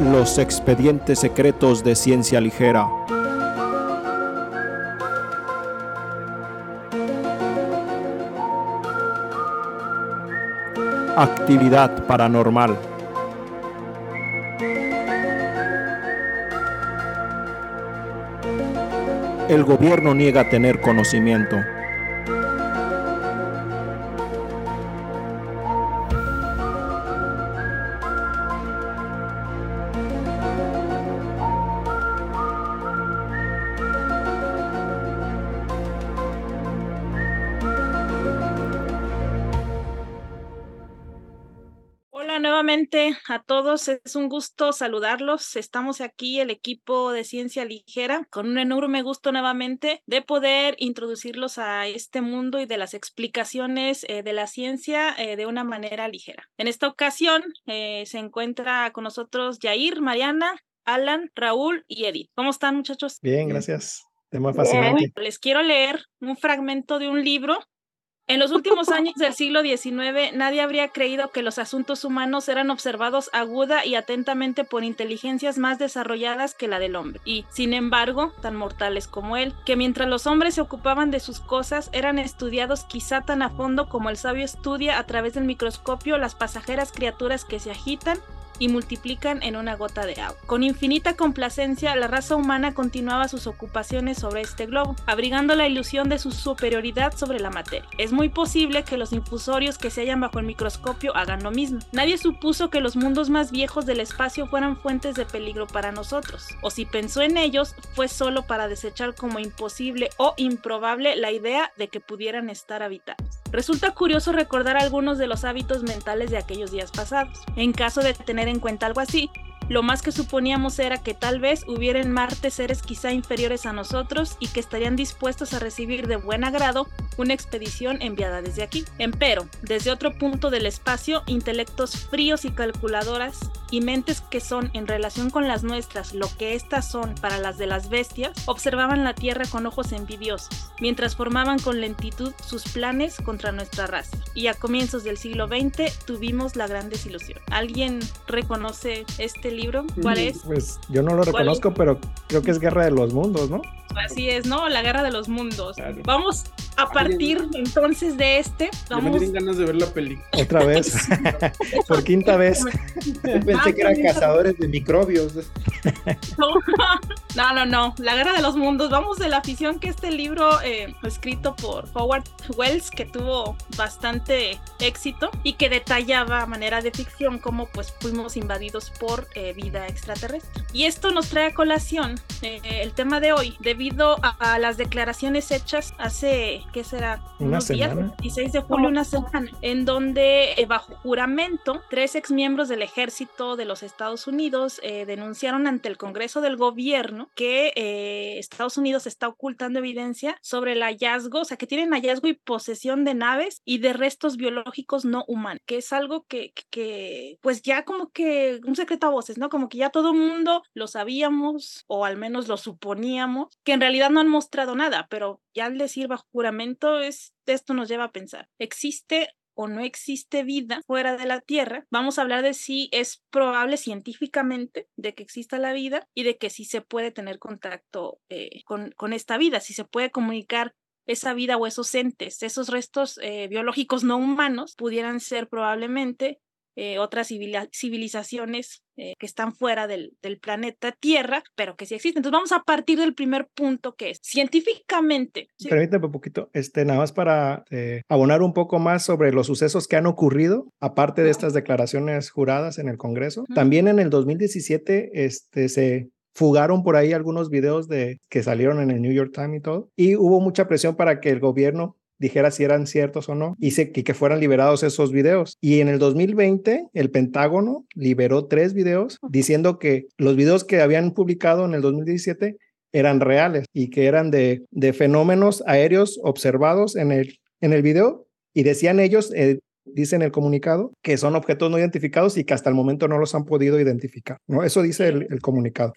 Los expedientes secretos de ciencia ligera. Actividad paranormal. El gobierno niega tener conocimiento. Todos, es un gusto saludarlos. Estamos aquí, el equipo de Ciencia Ligera, con un enorme gusto nuevamente de poder introducirlos a este mundo y de las explicaciones eh, de la ciencia eh, de una manera ligera. En esta ocasión eh, se encuentra con nosotros Yair, Mariana, Alan, Raúl y Edith. ¿Cómo están muchachos? Bien, gracias. Tema fascinante. Les quiero leer un fragmento de un libro en los últimos años del siglo XIX, nadie habría creído que los asuntos humanos eran observados aguda y atentamente por inteligencias más desarrolladas que la del hombre, y, sin embargo, tan mortales como él, que mientras los hombres se ocupaban de sus cosas, eran estudiados quizá tan a fondo como el sabio estudia a través del microscopio las pasajeras criaturas que se agitan y multiplican en una gota de agua. Con infinita complacencia, la raza humana continuaba sus ocupaciones sobre este globo, abrigando la ilusión de su superioridad sobre la materia. Es muy posible que los infusorios que se hallan bajo el microscopio hagan lo mismo. Nadie supuso que los mundos más viejos del espacio fueran fuentes de peligro para nosotros, o si pensó en ellos, fue solo para desechar como imposible o improbable la idea de que pudieran estar habitados. Resulta curioso recordar algunos de los hábitos mentales de aquellos días pasados. En caso de tener en cuenta algo así, lo más que suponíamos era que tal vez hubiera en Marte seres quizá inferiores a nosotros y que estarían dispuestos a recibir de buen agrado una expedición enviada desde aquí. Empero, desde otro punto del espacio, intelectos fríos y calculadoras y mentes que son en relación con las nuestras lo que éstas son para las de las bestias, observaban la Tierra con ojos envidiosos, mientras formaban con lentitud sus planes contra nuestra raza. Y a comienzos del siglo XX tuvimos la gran desilusión. ¿Alguien reconoce este libro? ¿Cuál es? Pues yo no lo reconozco, pero creo que es Guerra de los Mundos, ¿no? Así es, ¿no? La guerra de los mundos. Vamos a partir entonces de este. Vamos... me tienen ganas de ver la película. Otra vez. Por quinta vez. Pensé que eran cazadores de microbios. No, no, no. La guerra de los mundos. Vamos de la afición que este libro eh, escrito por Howard Wells, que tuvo bastante éxito y que detallaba a manera de ficción cómo pues fuimos invadidos por eh, vida extraterrestre. Y esto nos trae a colación eh, el tema de hoy, debido a, a, las declaraciones hechas hace, ¿qué será? Una Unos días, semana. 16 de julio, una semana, en donde eh, bajo juramento, tres exmiembros del ejército de los Estados Unidos eh, denunciaron ante el Congreso del Gobierno que eh, Estados Unidos está ocultando evidencia sobre el hallazgo, o sea, que tienen hallazgo y posesión de naves y de restos biológicos no humanos, que es algo que, que pues ya como que un secreto a voces, ¿no? Como que ya todo el mundo lo sabíamos o al menos lo suponíamos, que en realidad no han mostrado nada, pero ya al decir bajo juramento, es, esto nos lleva a pensar, ¿existe o no existe vida fuera de la Tierra? Vamos a hablar de si es probable científicamente de que exista la vida y de que sí se puede tener contacto eh, con, con esta vida, si se puede comunicar esa vida o esos entes, esos restos eh, biológicos no humanos pudieran ser probablemente eh, otras civilizaciones eh, que están fuera del, del, planeta Tierra, pero que sí existen. Entonces vamos a partir del primer punto que es científicamente. ¿sí? Permíteme un poquito, este, nada más para eh, abonar un poco más sobre los sucesos que han ocurrido, aparte de estas declaraciones juradas en el Congreso. Uh -huh. También en el 2017 este, se fugaron por ahí algunos videos de que salieron en el New York Times y todo, y hubo mucha presión para que el gobierno dijera si eran ciertos o no y, se, y, que fueran liberados esos videos. Y en el 2020, el Pentágono liberó tres videos diciendo que los videos que habían publicado en el 2017 eran reales y que eran de, de fenómenos aéreos observados en el, en el video y decían ellos, eh, dice en el comunicado, que son objetos no identificados y que hasta el momento no los han podido identificar. ¿no? Eso dice el, el comunicado.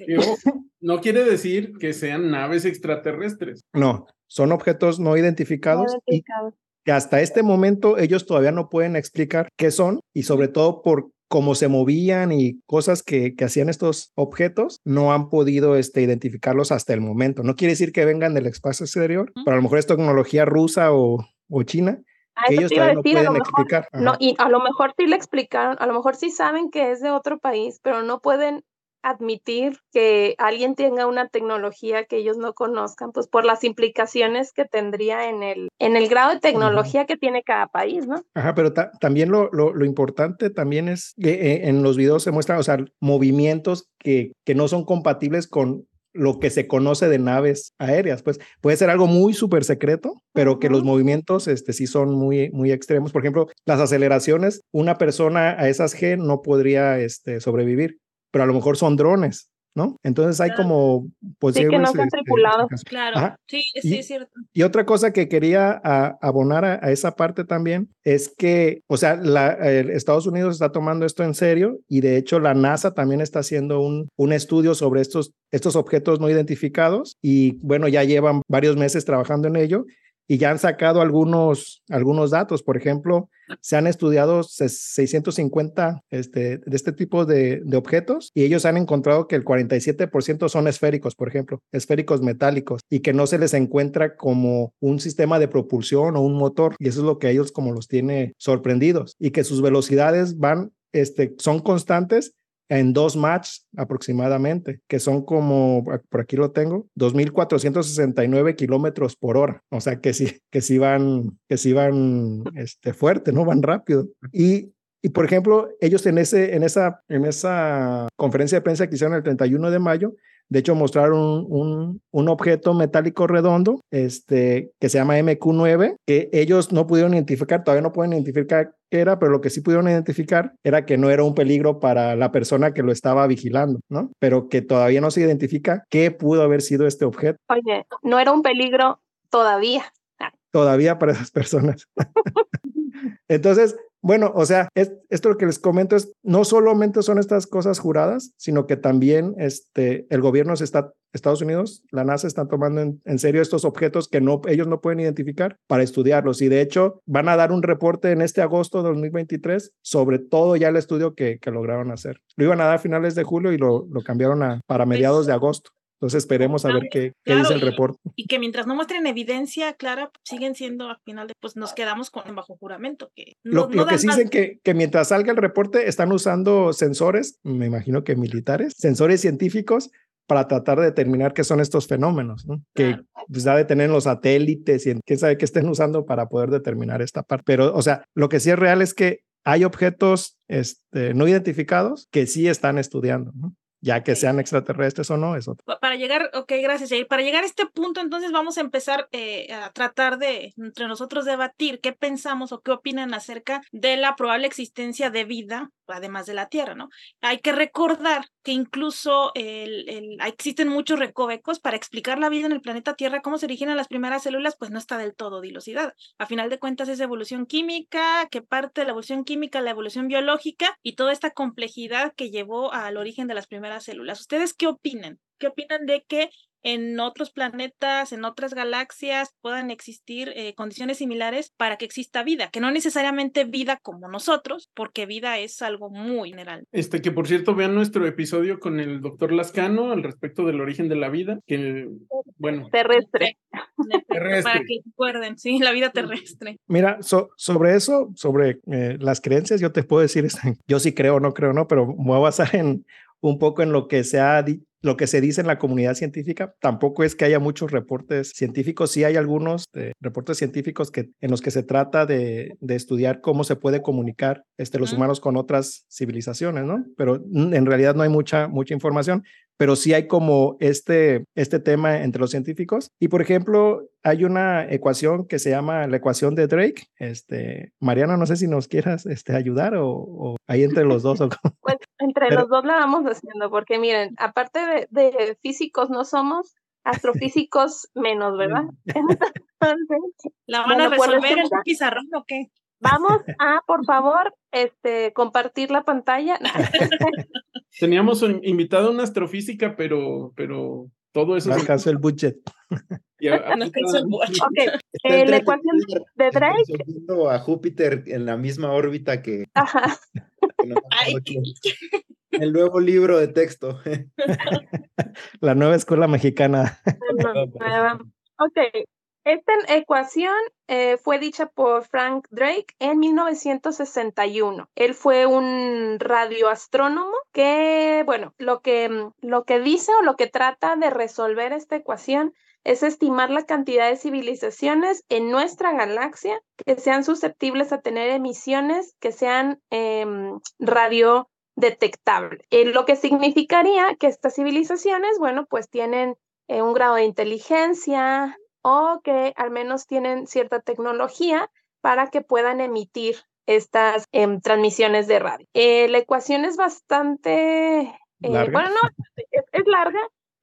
No quiere decir que sean naves extraterrestres. No, son objetos no identificados, no identificados. Y, que hasta este momento ellos todavía no pueden explicar qué son y sobre todo por cómo se movían y cosas que, que, hacían estos objetos, no han podido este, identificarlos hasta el momento. No quiere decir que vengan del espacio exterior, pero a lo mejor es tecnología rusa o, o china. Que ellos todavía no pueden explicar. No, y a lo mejor sí le explicaron, a lo mejor sí saben que es de otro país, pero no pueden admitir que alguien tenga una tecnología que ellos no conozcan, pues por las implicaciones que tendría en el, en el grado de tecnología que tiene cada país, ¿no? Ajá, pero también lo, lo, lo, importante también es que eh, en los videos se muestran, o sea, movimientos que, que no son compatibles con lo que se conoce de naves aéreas, pues puede ser algo muy súper secreto, pero que los movimientos este, sí son muy, muy extremos. Por ejemplo, las aceleraciones, una persona a esas G no podría este, sobrevivir pero a lo mejor son drones, ¿no? Entonces hay como posibles... Sí, que no están este, tripulados. Claro, sí, sí, y, es cierto. Y otra cosa que quería a, abonar a, a, esa parte también es que, o sea, la, Estados Unidos está tomando esto en serio y de hecho la NASA también está haciendo un, un estudio sobre estos, estos objetos no identificados y bueno, ya llevan varios meses trabajando en ello y ya han sacado algunos, algunos datos. Por ejemplo, se han estudiado 650 este, de este tipo de, de, objetos y ellos han encontrado que el 47% son esféricos, por ejemplo, esféricos metálicos y que no se les encuentra como un sistema de propulsión o un motor. Y eso es lo que ellos como los tiene sorprendidos y que sus velocidades van, este, son constantes en dos matches aproximadamente, que son como, por aquí lo tengo, 2.469 kilómetros por hora. O sea que sí, que sí van, que sí van este, fuerte, ¿no? Van rápido. Y y por ejemplo, ellos en, ese, en, esa, en esa conferencia de prensa que hicieron el 31 de mayo, de hecho, mostraron un, un, objeto metálico redondo este, que se llama MQ9, que ellos no pudieron identificar, todavía no pueden identificar era, pero lo que sí pudieron identificar era que no era un peligro para la persona que lo estaba vigilando, ¿no? Pero que todavía no se identifica qué pudo haber sido este objeto. Oye, no era un peligro todavía. Todavía para esas personas. Entonces, bueno, o sea, es, esto lo que les comento es, no solamente son estas cosas juradas, sino que también este, el gobierno se está, Estados Unidos, la NASA están tomando en, en, serio estos objetos que no, ellos no pueden identificar para estudiarlos. Y de hecho, van a dar un reporte en este agosto de 2023 sobre todo ya el estudio que, que lograron hacer. Lo iban a dar a finales de julio y lo, lo cambiaron a, para mediados de agosto. Entonces esperemos a ver qué, qué dice el reporte. Y, que mientras no muestren evidencia clara, siguen siendo al final, de, pues nos quedamos con bajo juramento. Que no, lo, lo que sí dicen que, que mientras salga el reporte están usando sensores, me imagino que militares, sensores científicos para tratar de determinar qué son estos fenómenos, ¿no? que pues, da de tener los satélites y quién sabe qué estén usando para poder determinar esta parte. Pero, o sea, lo que sí es real es que hay objetos este, no identificados que sí están estudiando. ¿no? Ya que sean extraterrestres o no, eso. Para llegar, ok, gracias, Jair. Para llegar a este punto, entonces vamos a empezar eh, a tratar de, entre nosotros, debatir qué pensamos o qué opinan acerca de la probable existencia de vida, además de la Tierra, ¿no? Hay que recordar que incluso el, el, existen muchos recovecos para explicar la vida en el planeta Tierra, cómo se originan las primeras células, pues no está del todo dilucidada. A final de cuentas es evolución química, que parte de la evolución química, la evolución biológica y toda esta complejidad que llevó al origen de las primeras células. ¿Ustedes qué opinan? ¿Qué opinan de que en otros planetas, en otras galaxias, puedan existir eh, condiciones similares para que exista vida, que no necesariamente vida como nosotros, porque vida es algo muy general. Este, que por cierto, vean nuestro episodio con el doctor Lascano al respecto del origen de la vida, que, bueno. Terrestre. terrestre. Para que recuerden, sí, la vida terrestre. Mira, so, sobre eso, sobre eh, las creencias, yo te puedo decir, yo sí creo, no creo, no, pero me voy a basar en un poco en lo que se ha lo que se dice en la comunidad científica. Tampoco es que haya muchos reportes científicos, sí hay algunos eh, reportes científicos que, en los que se trata de, de estudiar cómo se puede comunicar este, los humanos con otras civilizaciones, ¿no? Pero en realidad no hay mucha, mucha información pero sí hay como este, este tema entre los científicos. Y por ejemplo, hay una ecuación que se llama la ecuación de Drake. Este, Mariana, no sé si nos quieras este, ayudar o, o ahí entre los dos. O pues entre pero, los dos la vamos haciendo, porque miren, aparte de, de físicos no somos, astrofísicos menos, ¿verdad? Entonces, ¿La van a resolver en un pizarrón o qué? Vamos a, por favor, este, compartir la pantalla. Teníamos invitado una astrofísica, pero, pero todo eso. No alcanzó el budget. No eh, la ecuación de Drake, a Júpiter en la misma órbita que, ajá, que no me Ay, acuerdo quién. el nuevo libro de texto. La nueva escuela mexicana. nueva. Ok, esta ecuación eh, fue dicha por Frank Drake en 1961. Él fue un radioastrónomo que, bueno, lo que, lo que dice o lo que trata de resolver esta ecuación es estimar la cantidad de civilizaciones en nuestra galaxia que sean susceptibles a tener emisiones que sean em, radio detectable, eh, lo que significaría que estas civilizaciones, bueno, pues tienen eh, un grado de inteligencia o que al menos tienen cierta tecnología para que puedan emitir estas em, transmisiones de radio. Eh, la ecuación es bastante, eh, bueno, no, es, es larga,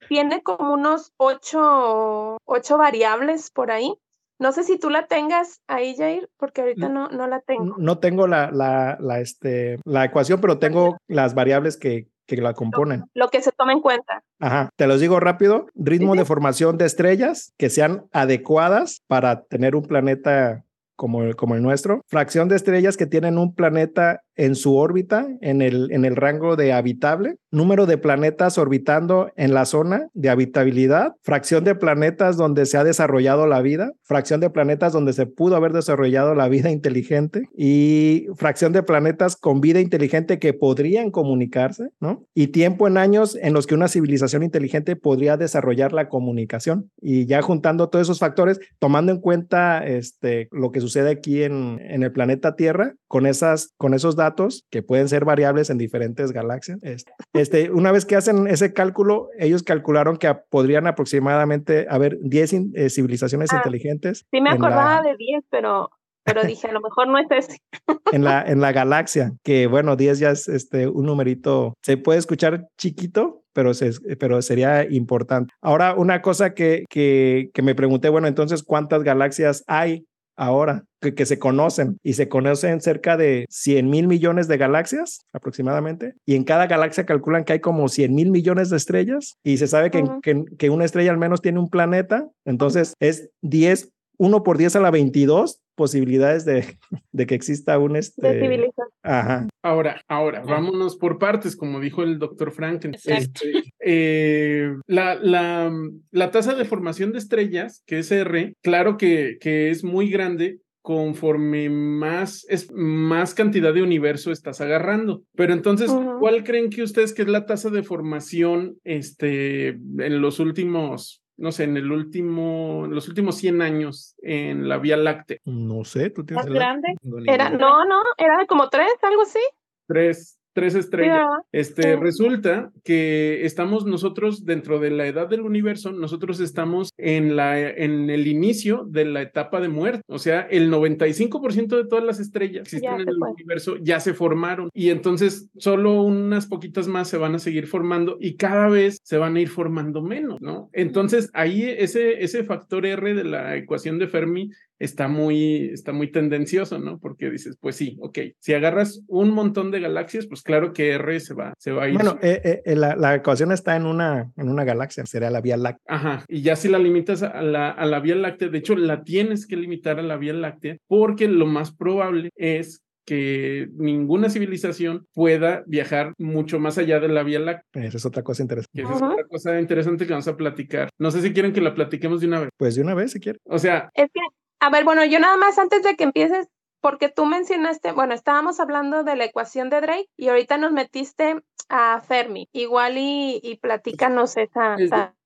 tiene como unos ocho, ocho variables por ahí. No sé si tú la tengas ahí, Jair, porque ahorita no, no la tengo. No tengo la, la, la, este, la ecuación, pero tengo las variables que, que la componen. Lo que se toma en cuenta. Ajá, te los digo rápido. Ritmo Sí, de formación de estrellas que sean adecuadas para tener un planeta como el, como el nuestro. Fracción de estrellas que tienen un planeta en su órbita, en el, en el rango de habitable. Número de planetas orbitando en la zona de habitabilidad. Fracción de planetas donde se ha desarrollado la vida. Fracción de planetas donde se pudo haber desarrollado la vida inteligente. Y fracción de planetas con vida inteligente que podrían comunicarse, ¿no? Y tiempo en años en los que una civilización inteligente podría desarrollar la comunicación. Y ya juntando todos esos factores, tomando en cuenta este, lo que sucede aquí en, en el planeta Tierra, con, esas, con esos datos que pueden ser variables en diferentes galaxias. Este, este, una vez que hacen ese cálculo, ellos calcularon que podrían aproximadamente haber 10 in- eh, civilizaciones Ah, inteligentes Sí me la- acordaba de 10, pero, pero dije, a lo mejor no es ese. en la, en la galaxia, que bueno, 10 ya es este, un numerito, se puede escuchar chiquito, pero, se, pero sería importante. Ahora, una cosa que, que, que me pregunté, bueno, entonces, ¿cuántas galaxias hay ahora que, que se conocen? Y se conocen cerca de 100 mil millones de galaxias aproximadamente, y en cada galaxia calculan que hay como 100 mil millones de estrellas, y se sabe que, que, que una estrella al menos tiene un planeta, entonces es 10, 1 por 10 a la 22 posibilidades de, de que exista un De este civilización. ajá Ahora, ahora, vámonos por partes, como dijo el doctor Franken. Exacto. Este, eh, la, la, la tasa de formación de estrellas, que es R, claro que, que es muy grande conforme más, es, más cantidad de universo estás agarrando. Pero entonces. ¿cuál creen que ustedes que es la tasa de formación este, en los últimos, no sé, en el último, en los últimos 100 años en la Vía Láctea? no sé tú tienes Más grande. Ni Era, no, no, era de como tres, algo así. Tres, tres estrellas. Este, resulta que estamos nosotros dentro de la edad del universo, nosotros estamos en la en el inicio de la etapa de muerte, o sea, el 95% de todas las estrellas que existen en el fue. universo ya se formaron y entonces solo unas poquitas más se van a seguir formando y cada vez se van a ir formando menos, ¿no? Entonces, ahí ese ese factor R de la ecuación de Fermi está muy, está muy tendencioso, ¿no? Porque dices, pues sí, ok, si agarras un montón de galaxias, pues claro que R se va, se va a ir. bueno eh, eh, eh, la, la ecuación está en una en una galaxia sería la Vía Láctea Ajá, y ya si la limitas a la, a la Vía Láctea, de hecho la tienes que limitar a la Vía Láctea porque lo más probable es que ninguna civilización pueda viajar mucho más allá de la Vía Láctea, esa es otra cosa interesante esa es otra cosa interesante que vamos a platicar. No sé si quieren que la platiquemos de una vez. pues de una vez si quiere O sea, Es que, a ver, bueno, yo nada más antes de que empieces, porque tú mencionaste, bueno, estábamos hablando de la ecuación de Drake y ahorita nos metiste a Fermi. Igual y, y platícanos esa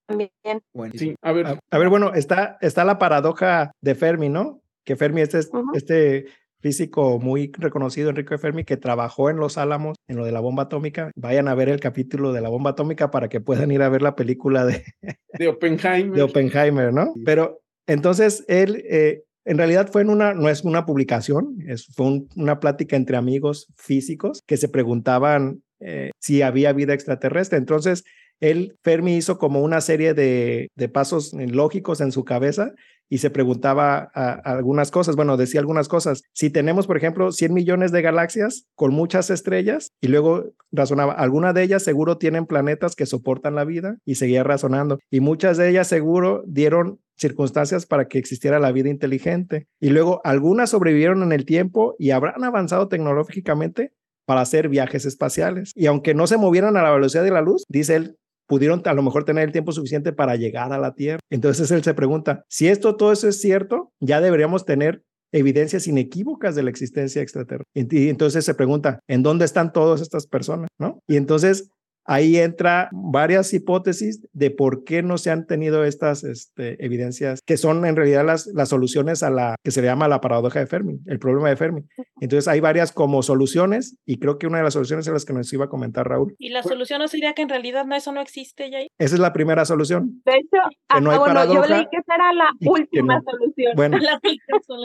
también. Sí, a ver, a, a ver bueno está está la paradoja de Fermi no que Fermi este es este físico muy reconocido Enrico de Fermi que trabajó en Los Álamos en lo de la bomba atómica vayan a ver el capítulo de la bomba atómica para que puedan ir a ver la película de de Oppenheimer. de Oppenheimer, ¿no? Pero entonces él, eh, en realidad fue en una, no es una publicación, es, fue un- una plática entre amigos físicos que se preguntaban eh, si había vida extraterrestre. Entonces, él, Fermi, hizo como una serie de, pasos lógicos en su cabeza y se preguntaba algunas cosas, bueno, decía algunas cosas. Si tenemos, por ejemplo, 100 millones de galaxias con muchas estrellas y luego razonaba, algunas de ellas seguro tienen planetas que soportan la vida y seguía razonando y muchas de ellas seguro dieron circunstancias para que existiera la vida inteligente. Y luego algunas sobrevivieron en el tiempo y habrán avanzado tecnológicamente para hacer viajes espaciales. Y aunque no se movieran a la velocidad de la luz, dice él, pudieron a lo mejor tener el tiempo suficiente para llegar a la Tierra. Entonces él se pregunta, si esto todo eso es cierto, ya deberíamos tener evidencias inequívocas de la existencia extraterrestre. Y, entonces se pregunta, ¿en dónde están todas estas personas? ¿No? Y entonces ahí entra varias hipótesis de por qué no se han tenido estas este, evidencias, que son en realidad las, las soluciones a la que se llama la paradoja de Fermi, el problema de Fermi. Entonces hay varias como soluciones y creo que una de las soluciones es las que nos iba a comentar Raúl. ¿Y la solución no sería que en realidad no, eso no existe, Jay? Esa es la primera solución. De hecho, ah, bueno, yo leí que esa era la última solución. Bueno,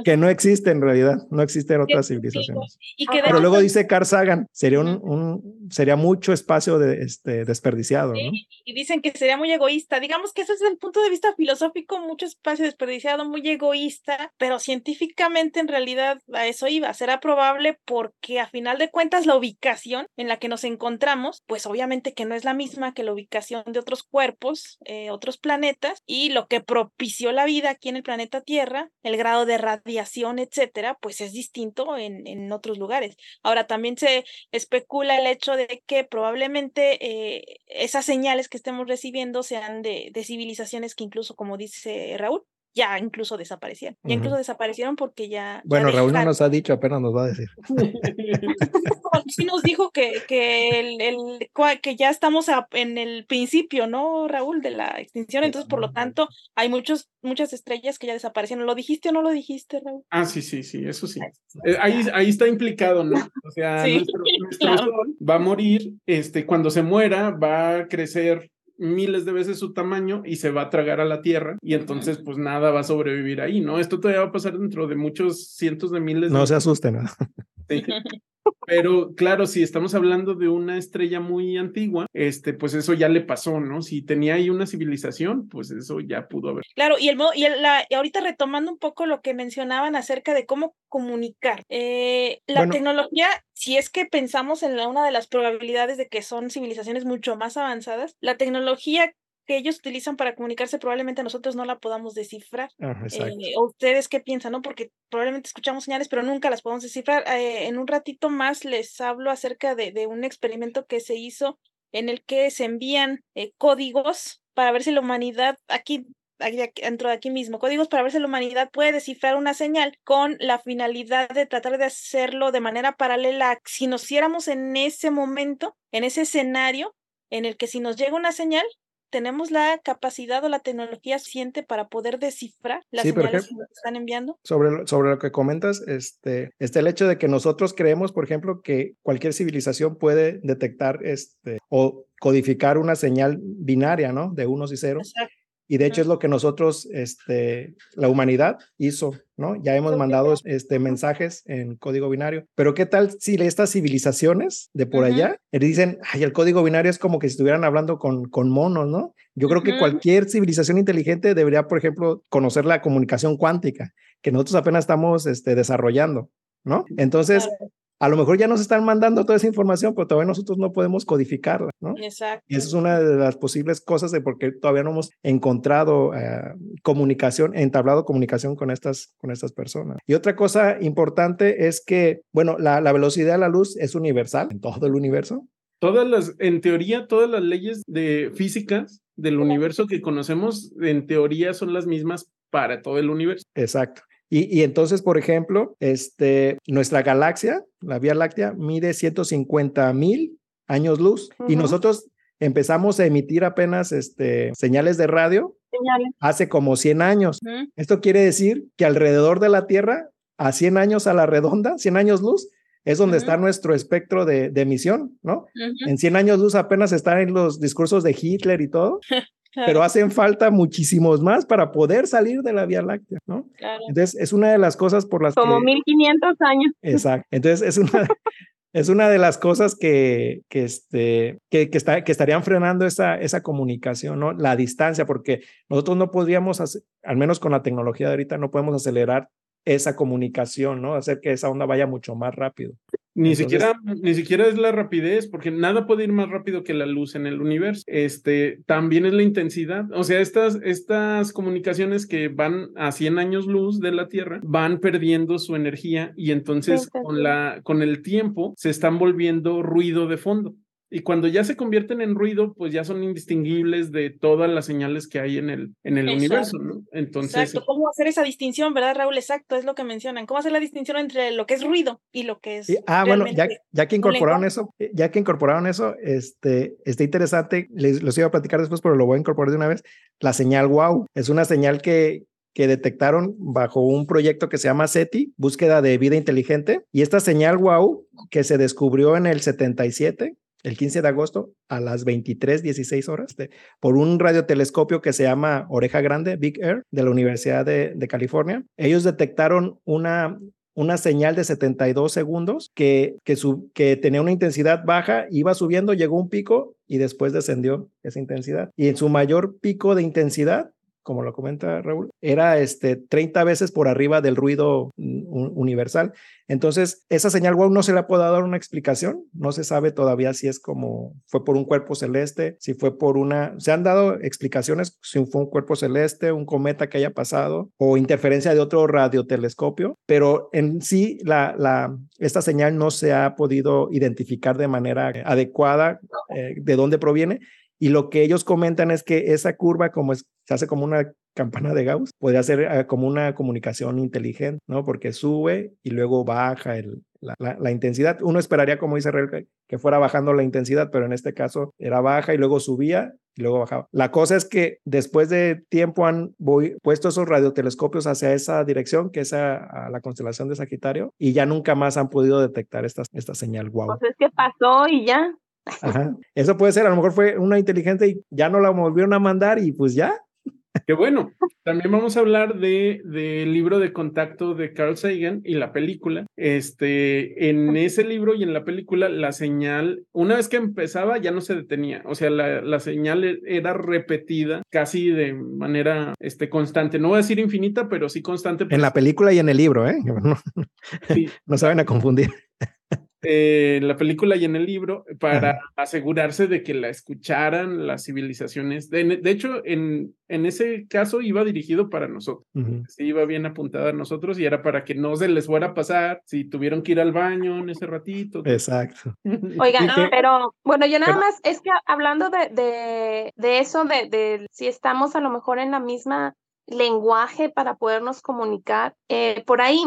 que no existe en realidad, no existen otras civilizaciones. Y que Pero luego dice Carl Sagan, sería un, un sería mucho espacio de este, desperdiciado. Y dicen que sería muy egoísta. Digamos que ese es el punto de vista filosófico, mucho espacio desperdiciado, muy egoísta, pero científicamente en realidad a eso iba. Será probable porque a final de cuentas la ubicación en la que nos encontramos, pues obviamente que no es la misma que la ubicación de otros cuerpos, eh, otros planetas, y lo que propició la vida aquí en el planeta Tierra, el grado de radiación, etcétera, pues es distinto en, en otros lugares. Ahora también se especula el hecho de que probablemente eh, esas señales que estemos recibiendo sean de, de, civilizaciones que incluso, como dice Raúl, ya incluso desaparecieron. Ya incluso desaparecieron porque ya. Bueno, Raúl no nos ha dicho, apenas nos va a decir. sí nos dijo que, que, el, el, que ya estamos en el principio, ¿no, Raúl, de la extinción? Entonces, por lo tanto, hay muchos, muchas estrellas que ya desaparecieron. ¿Lo dijiste o no lo dijiste, Raúl? Ah, sí, sí, sí, eso sí. Eh, ahí, ahí está implicado, ¿no? O sea, nuestro, sol va a morir, este, cuando se muera, va a crecer miles de veces su tamaño y se va a tragar a la Tierra y entonces pues nada va a sobrevivir ahí, ¿no? Esto todavía va a pasar dentro de muchos cientos de miles. No se asusten. Pero claro, si estamos hablando de una estrella muy antigua, este, pues eso ya le pasó, ¿no? Si tenía ahí una civilización, pues eso ya pudo haber. Claro, y el y, la, y ahorita retomando un poco lo que mencionaban acerca de cómo comunicar. Eh, la tecnología, si es que pensamos en la, una de las probabilidades de que son civilizaciones mucho más avanzadas, la tecnología que ellos utilizan para comunicarse, probablemente nosotros no la podamos descifrar. Ah, eh, o ustedes qué piensan, ¿no? Porque probablemente escuchamos señales, pero nunca las podemos descifrar. Eh, en un ratito más les hablo acerca de, de, un experimento que se hizo en el que se envían eh, códigos para ver si la humanidad, aquí dentro de aquí mismo, códigos para ver si la humanidad puede descifrar una señal con la finalidad de tratar de hacerlo de manera paralela. Si nos hiciéramos en ese momento, en ese escenario, en el que si nos llega una señal, tenemos la capacidad o la tecnología suficiente para poder descifrar las señales que nos están enviando? Sobre, sobre lo que comentas, este, este, el hecho de que nosotros creemos, por ejemplo, que cualquier civilización puede detectar este, o codificar una señal binaria, ¿no? De unos y ceros. Exacto. Y de hecho es lo que nosotros, este, la humanidad hizo, ¿no? Ya hemos mandado este, mensajes en código binario. Pero ¿qué tal si estas civilizaciones de por allá dicen, ay, el código binario es como que si estuvieran hablando con, con monos, ¿no? Yo creo que cualquier civilización inteligente debería, por ejemplo, conocer la comunicación cuántica, que nosotros apenas estamos este, desarrollando, ¿no? Entonces, a lo mejor ya nos están mandando toda esa información, pero todavía nosotros no podemos codificarla, ¿no? Exacto. Y esa es una de las posibles cosas de por qué todavía no hemos encontrado eh, comunicación, entablado comunicación con estas, con estas personas. Y otra cosa importante es que, bueno, la, la velocidad de la luz es universal en todo el universo. Todas las, en teoría, todas las leyes de físicas del universo que conocemos, en teoría son las mismas para todo el universo. Exacto. Y, entonces, por ejemplo, este, nuestra galaxia, la Vía Láctea, mide 150 mil años luz y nosotros empezamos a emitir apenas este, señales de radio hace como 100 años. Esto quiere decir que alrededor de la Tierra, a 100 años a la redonda, 100 años luz, es donde está nuestro espectro de, emisión, ¿no? En 100 años luz apenas están en los discursos de Hitler y todo. pero hacen falta muchísimos más para poder salir de la Vía Láctea, ¿no? Entonces, es una de las cosas por las Como que... Como 1500 años. Exacto. Entonces, es una, es una de las cosas que, que, este, que, que, está, que estarían frenando esa, esa comunicación, ¿no? La distancia, porque nosotros no podríamos, hacer, al menos con la tecnología de ahorita, no podemos acelerar esa comunicación, ¿no? Hacer que esa onda vaya mucho más rápido. Ni siquiera, ni siquiera es la rapidez, porque nada puede ir más rápido que la luz en el universo. Este, también es la intensidad. O sea, estas, estas comunicaciones que van a 100 años luz de la Tierra van perdiendo su energía y entonces con la, con el tiempo se están volviendo ruido de fondo. Y cuando ya se convierten en ruido, pues ya son indistinguibles de todas las señales que hay en el, en el universo, ¿no? Entonces. Exacto, ¿cómo hacer esa distinción, verdad, Raúl? Exacto, es lo que mencionan. ¿Cómo hacer la distinción entre lo que es ruido y lo que es. ah, bueno, ya, ya que incorporaron eso, eh, ya que incorporaron eso, este, está interesante, les los iba a platicar después, pero lo voy a incorporar de una vez. La señal WOW es una señal que, que detectaron bajo un proyecto que se llama SETI, búsqueda de vida inteligente, y esta señal WOW que se descubrió en el 77 el 15 de agosto a las 23:16 horas por un radiotelescopio que se llama Oreja Grande, Big Air, de la Universidad de, de California. Ellos detectaron una, una señal de 72 segundos que, que, que tenía una intensidad baja, iba subiendo, llegó un pico y después descendió esa intensidad. Y en su mayor pico de intensidad como lo comenta Raúl, era este 30 veces por arriba del ruido universal. Entonces, esa señal wow no se le ha podido dar una explicación, no se sabe todavía si es como fue por un cuerpo celeste, si fue por una, se han dado explicaciones si fue un cuerpo celeste, un cometa que haya pasado o interferencia de otro radiotelescopio, pero en sí la, la, esta señal no se ha podido identificar de manera adecuada eh, de dónde proviene y lo que ellos comentan es que esa curva, como se hace como una campana de Gauss, podría ser eh, como una comunicación inteligente, ¿no? Porque sube y luego baja la, intensidad. Uno esperaría, como dice Real, que fuera bajando la intensidad, pero en este caso era baja y luego subía y luego bajaba. La cosa es que después de tiempo han puesto esos radiotelescopios hacia esa dirección, que es a, la constelación de Sagitario, y ya nunca más han podido detectar esta, esta señal wow. Pues es pasó y ya. Ajá. Eso puede ser, a lo mejor fue una inteligente y ya no la volvieron a mandar y pues ya. Qué bueno. También vamos a hablar de del libro de contacto de Carl Sagan y la película. Este, en ese libro y en la película, la señal, una vez que empezaba, ya no se detenía. O sea, la, la señal e, era repetida casi de manera este, constante. No voy a decir infinita, pero sí constante. En la película y en el libro, ¿eh? No, sí. no saben a confundir. Eh, en la película y en el libro para asegurarse de que la escucharan las civilizaciones. De, hecho, en, en, ese caso iba dirigido para nosotros. Sí, iba bien apuntada a nosotros y era para que no se les fuera a pasar si tuvieron que ir al baño en ese ratito. Exacto. Oigan, pero bueno, yo nada más es que hablando de, de, de eso, de, de si estamos a lo mejor en la misma lenguaje para podernos comunicar. Eh, por ahí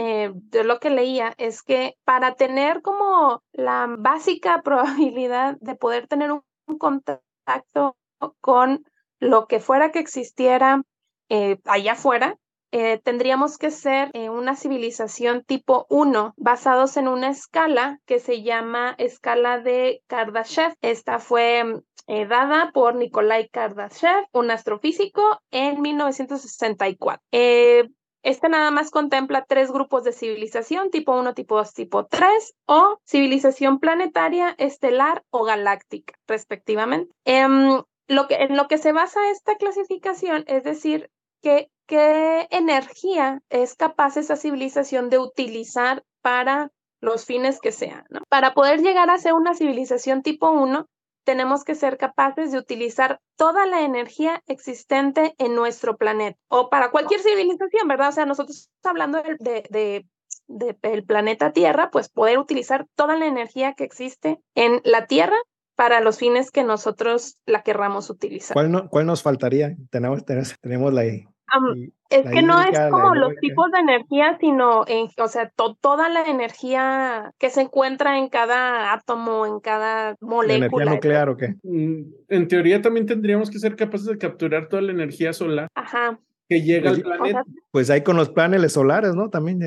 eh, de lo que leía es que para tener como la básica probabilidad de poder tener un, contacto con lo que fuera que existiera eh, allá afuera, eh, tendríamos que ser una civilización tipo 1, basados en una escala que se llama escala de Kardashev. Esta fue dada por Nikolai Kardashev, un astrofísico, en 1964. Este nada más contempla tres grupos de civilización, tipo 1, tipo 2, tipo 3, o civilización planetaria, estelar o galáctica, respectivamente. Em, lo que, en lo que se basa esta clasificación es decir, que, qué energía es capaz esa civilización de utilizar para los fines que sean. ¿no? Para poder llegar a ser una civilización tipo 1, tenemos que ser capaces de utilizar toda la energía existente en nuestro planeta o para cualquier civilización, ¿verdad? O sea, nosotros hablando de, de, del planeta Tierra, pues poder utilizar toda la energía que existe en la Tierra para los fines que nosotros la querramos utilizar. ¿Cuál, no, cuál nos faltaría? Tenemos, tenemos la, es que no es como los tipos de energía, sino, en, o sea, toda la energía que se encuentra en cada átomo, en cada molécula. ¿Energía nuclear o qué? Mm, en teoría también tendríamos que ser capaces de capturar toda la energía solar. Ajá. Que llega al pues, planeta. pues ahí con los paneles solares, ¿no? También.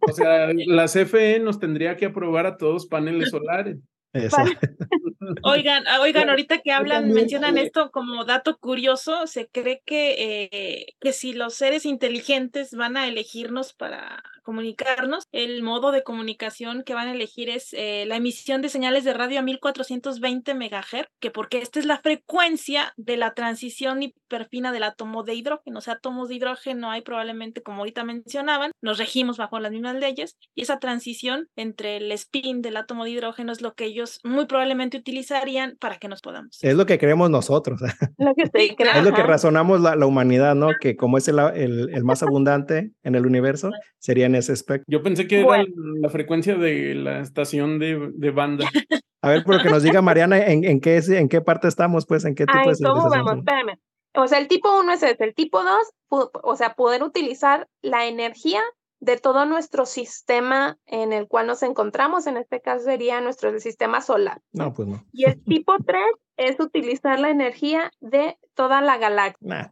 O sea, la CFE nos tendría que aprobar a todos paneles solares. Oigan, ah, oigan, ahorita que hablan, mencionan esto como dato curioso, se cree que, eh, que si los seres inteligentes van a elegirnos para comunicarnos. El modo de comunicación que van a elegir es eh, la emisión de señales de radio a 1420 MHz, que porque esta es la frecuencia de la transición hiperfina del átomo de hidrógeno. O sea, átomos de hidrógeno hay probablemente, como ahorita mencionaban, nos regimos bajo las mismas leyes y esa transición entre el spin del átomo de hidrógeno es lo que ellos muy probablemente utilizarían para que nos podamos. Es lo que creemos nosotros. Lo que es lo que ajá. razonamos la, la humanidad, ¿no? Que como es el, el, el más abundante en el universo, sería en ese espectro. Yo pensé que Bueno. era la frecuencia de la estación de, de banda. A ver, pero que nos diga Mariana en, en, qué, en qué parte estamos, pues, en qué tipo Ay, de ¿cómo vamos? Espérame. O sea, el tipo 1 es ese. El tipo 2, o sea, poder utilizar la energía de todo nuestro sistema en el cual nos encontramos. En este caso sería nuestro sistema solar. No, pues no. Y el tipo 3 es utilizar la energía de toda la galaxia. Nah,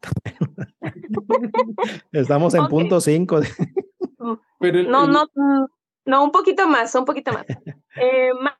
Estamos en Ok. punto 5. Pero el- No, el- no, mm, no, un poquito más, un poquito más. Eh, más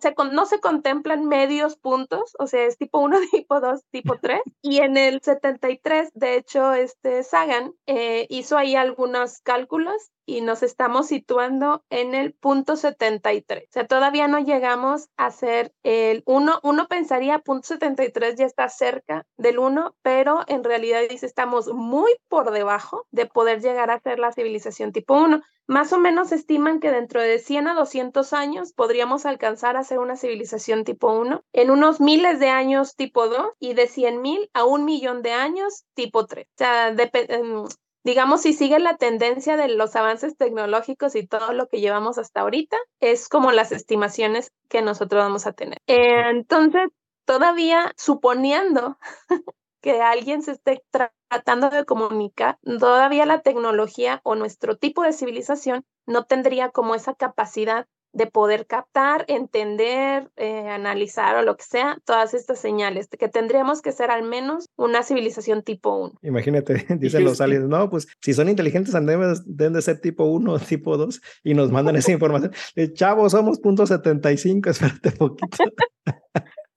se no se contemplan medios puntos, o sea, es tipo 1, tipo 2, tipo 3. Y en el 73, de hecho, este Sagan eh, hizo ahí algunos cálculos y nos estamos situando en el punto 73. O sea, todavía no llegamos a ser el 1. Uno pensaría punto 73 ya está cerca del 1, pero en realidad dice estamos muy por debajo de poder llegar a ser la civilización tipo 1. Más o menos estiman que dentro de 100 a 200 años podríamos alcanzar a ser una civilización tipo 1, en unos miles de años tipo 2 y de 100 mil a un millón de años tipo 3. O sea, depe- em, digamos, si sigue la tendencia de los avances tecnológicos y todo lo que llevamos hasta ahorita, es como las estimaciones que nosotros vamos a tener. Entonces, todavía suponiendo que alguien se esté tra- tratando de comunicar, todavía la tecnología o nuestro tipo de civilización no tendría como esa capacidad de poder captar, entender, eh, analizar o lo que sea, todas estas señales, que tendríamos que ser al menos una civilización tipo 1. Imagínate, dicen los aliens, no, pues si son inteligentes deben, de ser tipo 1 o tipo 2 y nos mandan esa información. Chavos, somos punto 75, espérate poquito.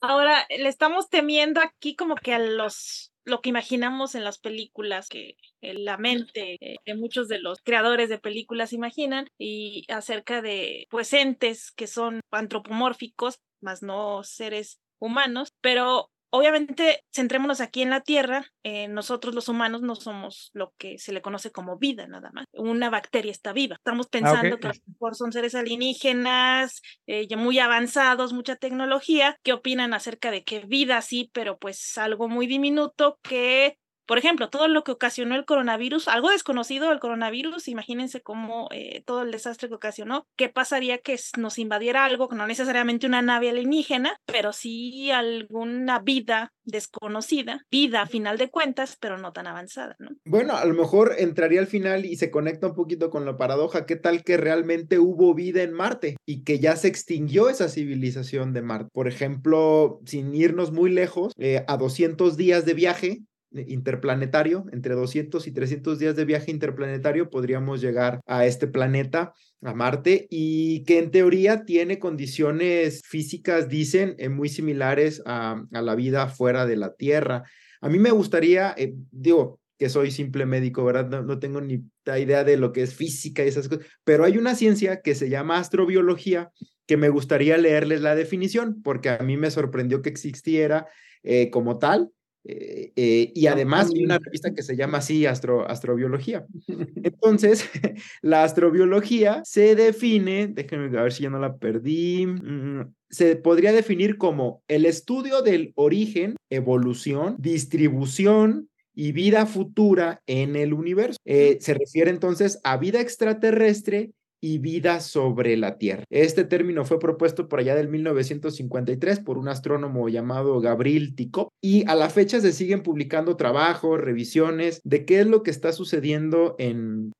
Ahora, le estamos temiendo aquí como que a los lo que imaginamos en las películas que la mente eh, de muchos de los creadores de películas imaginan y acerca de pues entes que son antropomórficos, más no seres humanos, pero obviamente centrémonos aquí en la Tierra, eh, nosotros los humanos no somos lo que se le conoce como vida nada más, una bacteria está viva, estamos pensando ok. que a lo mejor son seres alienígenas, eh, ya muy avanzados, mucha tecnología, ¿qué opinan acerca de que vida sí, pero pues algo muy diminuto que, por ejemplo, todo lo que ocasionó el coronavirus, algo desconocido del coronavirus, imagínense cómo eh, todo el desastre que ocasionó, qué pasaría que nos invadiera algo, no necesariamente una nave alienígena, pero sí alguna vida desconocida, vida a final de cuentas, pero no tan avanzada, ¿no? Bueno, a lo mejor entraría al final y se conecta un poquito con la paradoja. ¿Qué tal que realmente hubo vida en Marte y que ya se extinguió esa civilización de Marte? Por ejemplo, sin irnos muy lejos, eh, a 200 días de viaje interplanetario, entre 200 y 300 días de viaje interplanetario, podríamos llegar a este planeta, a Marte, y que en teoría tiene condiciones físicas, dicen, eh, muy similares a, la vida fuera de la Tierra. A mí me gustaría, eh, digo, que soy simple médico, ¿verdad? No, tengo ni idea de lo que es física y esas cosas, pero hay una ciencia que se llama astrobiología que me gustaría leerles la definición, porque a mí me sorprendió que existiera eh, como tal. Eh, eh, y además hay una revista que se llama así, Astro, Astrobiología. Entonces, la astrobiología se define, déjenme a ver si ya no la perdí, mm, se podría definir como el estudio del origen, evolución, distribución y vida futura en el universo. Eh, se refiere entonces a vida extraterrestre y vida sobre la Tierra. Este término fue propuesto por allá del 1953 por un astrónomo llamado Gabriel Tikop y a la fecha se siguen publicando trabajos, revisiones de qué es lo que está sucediendo en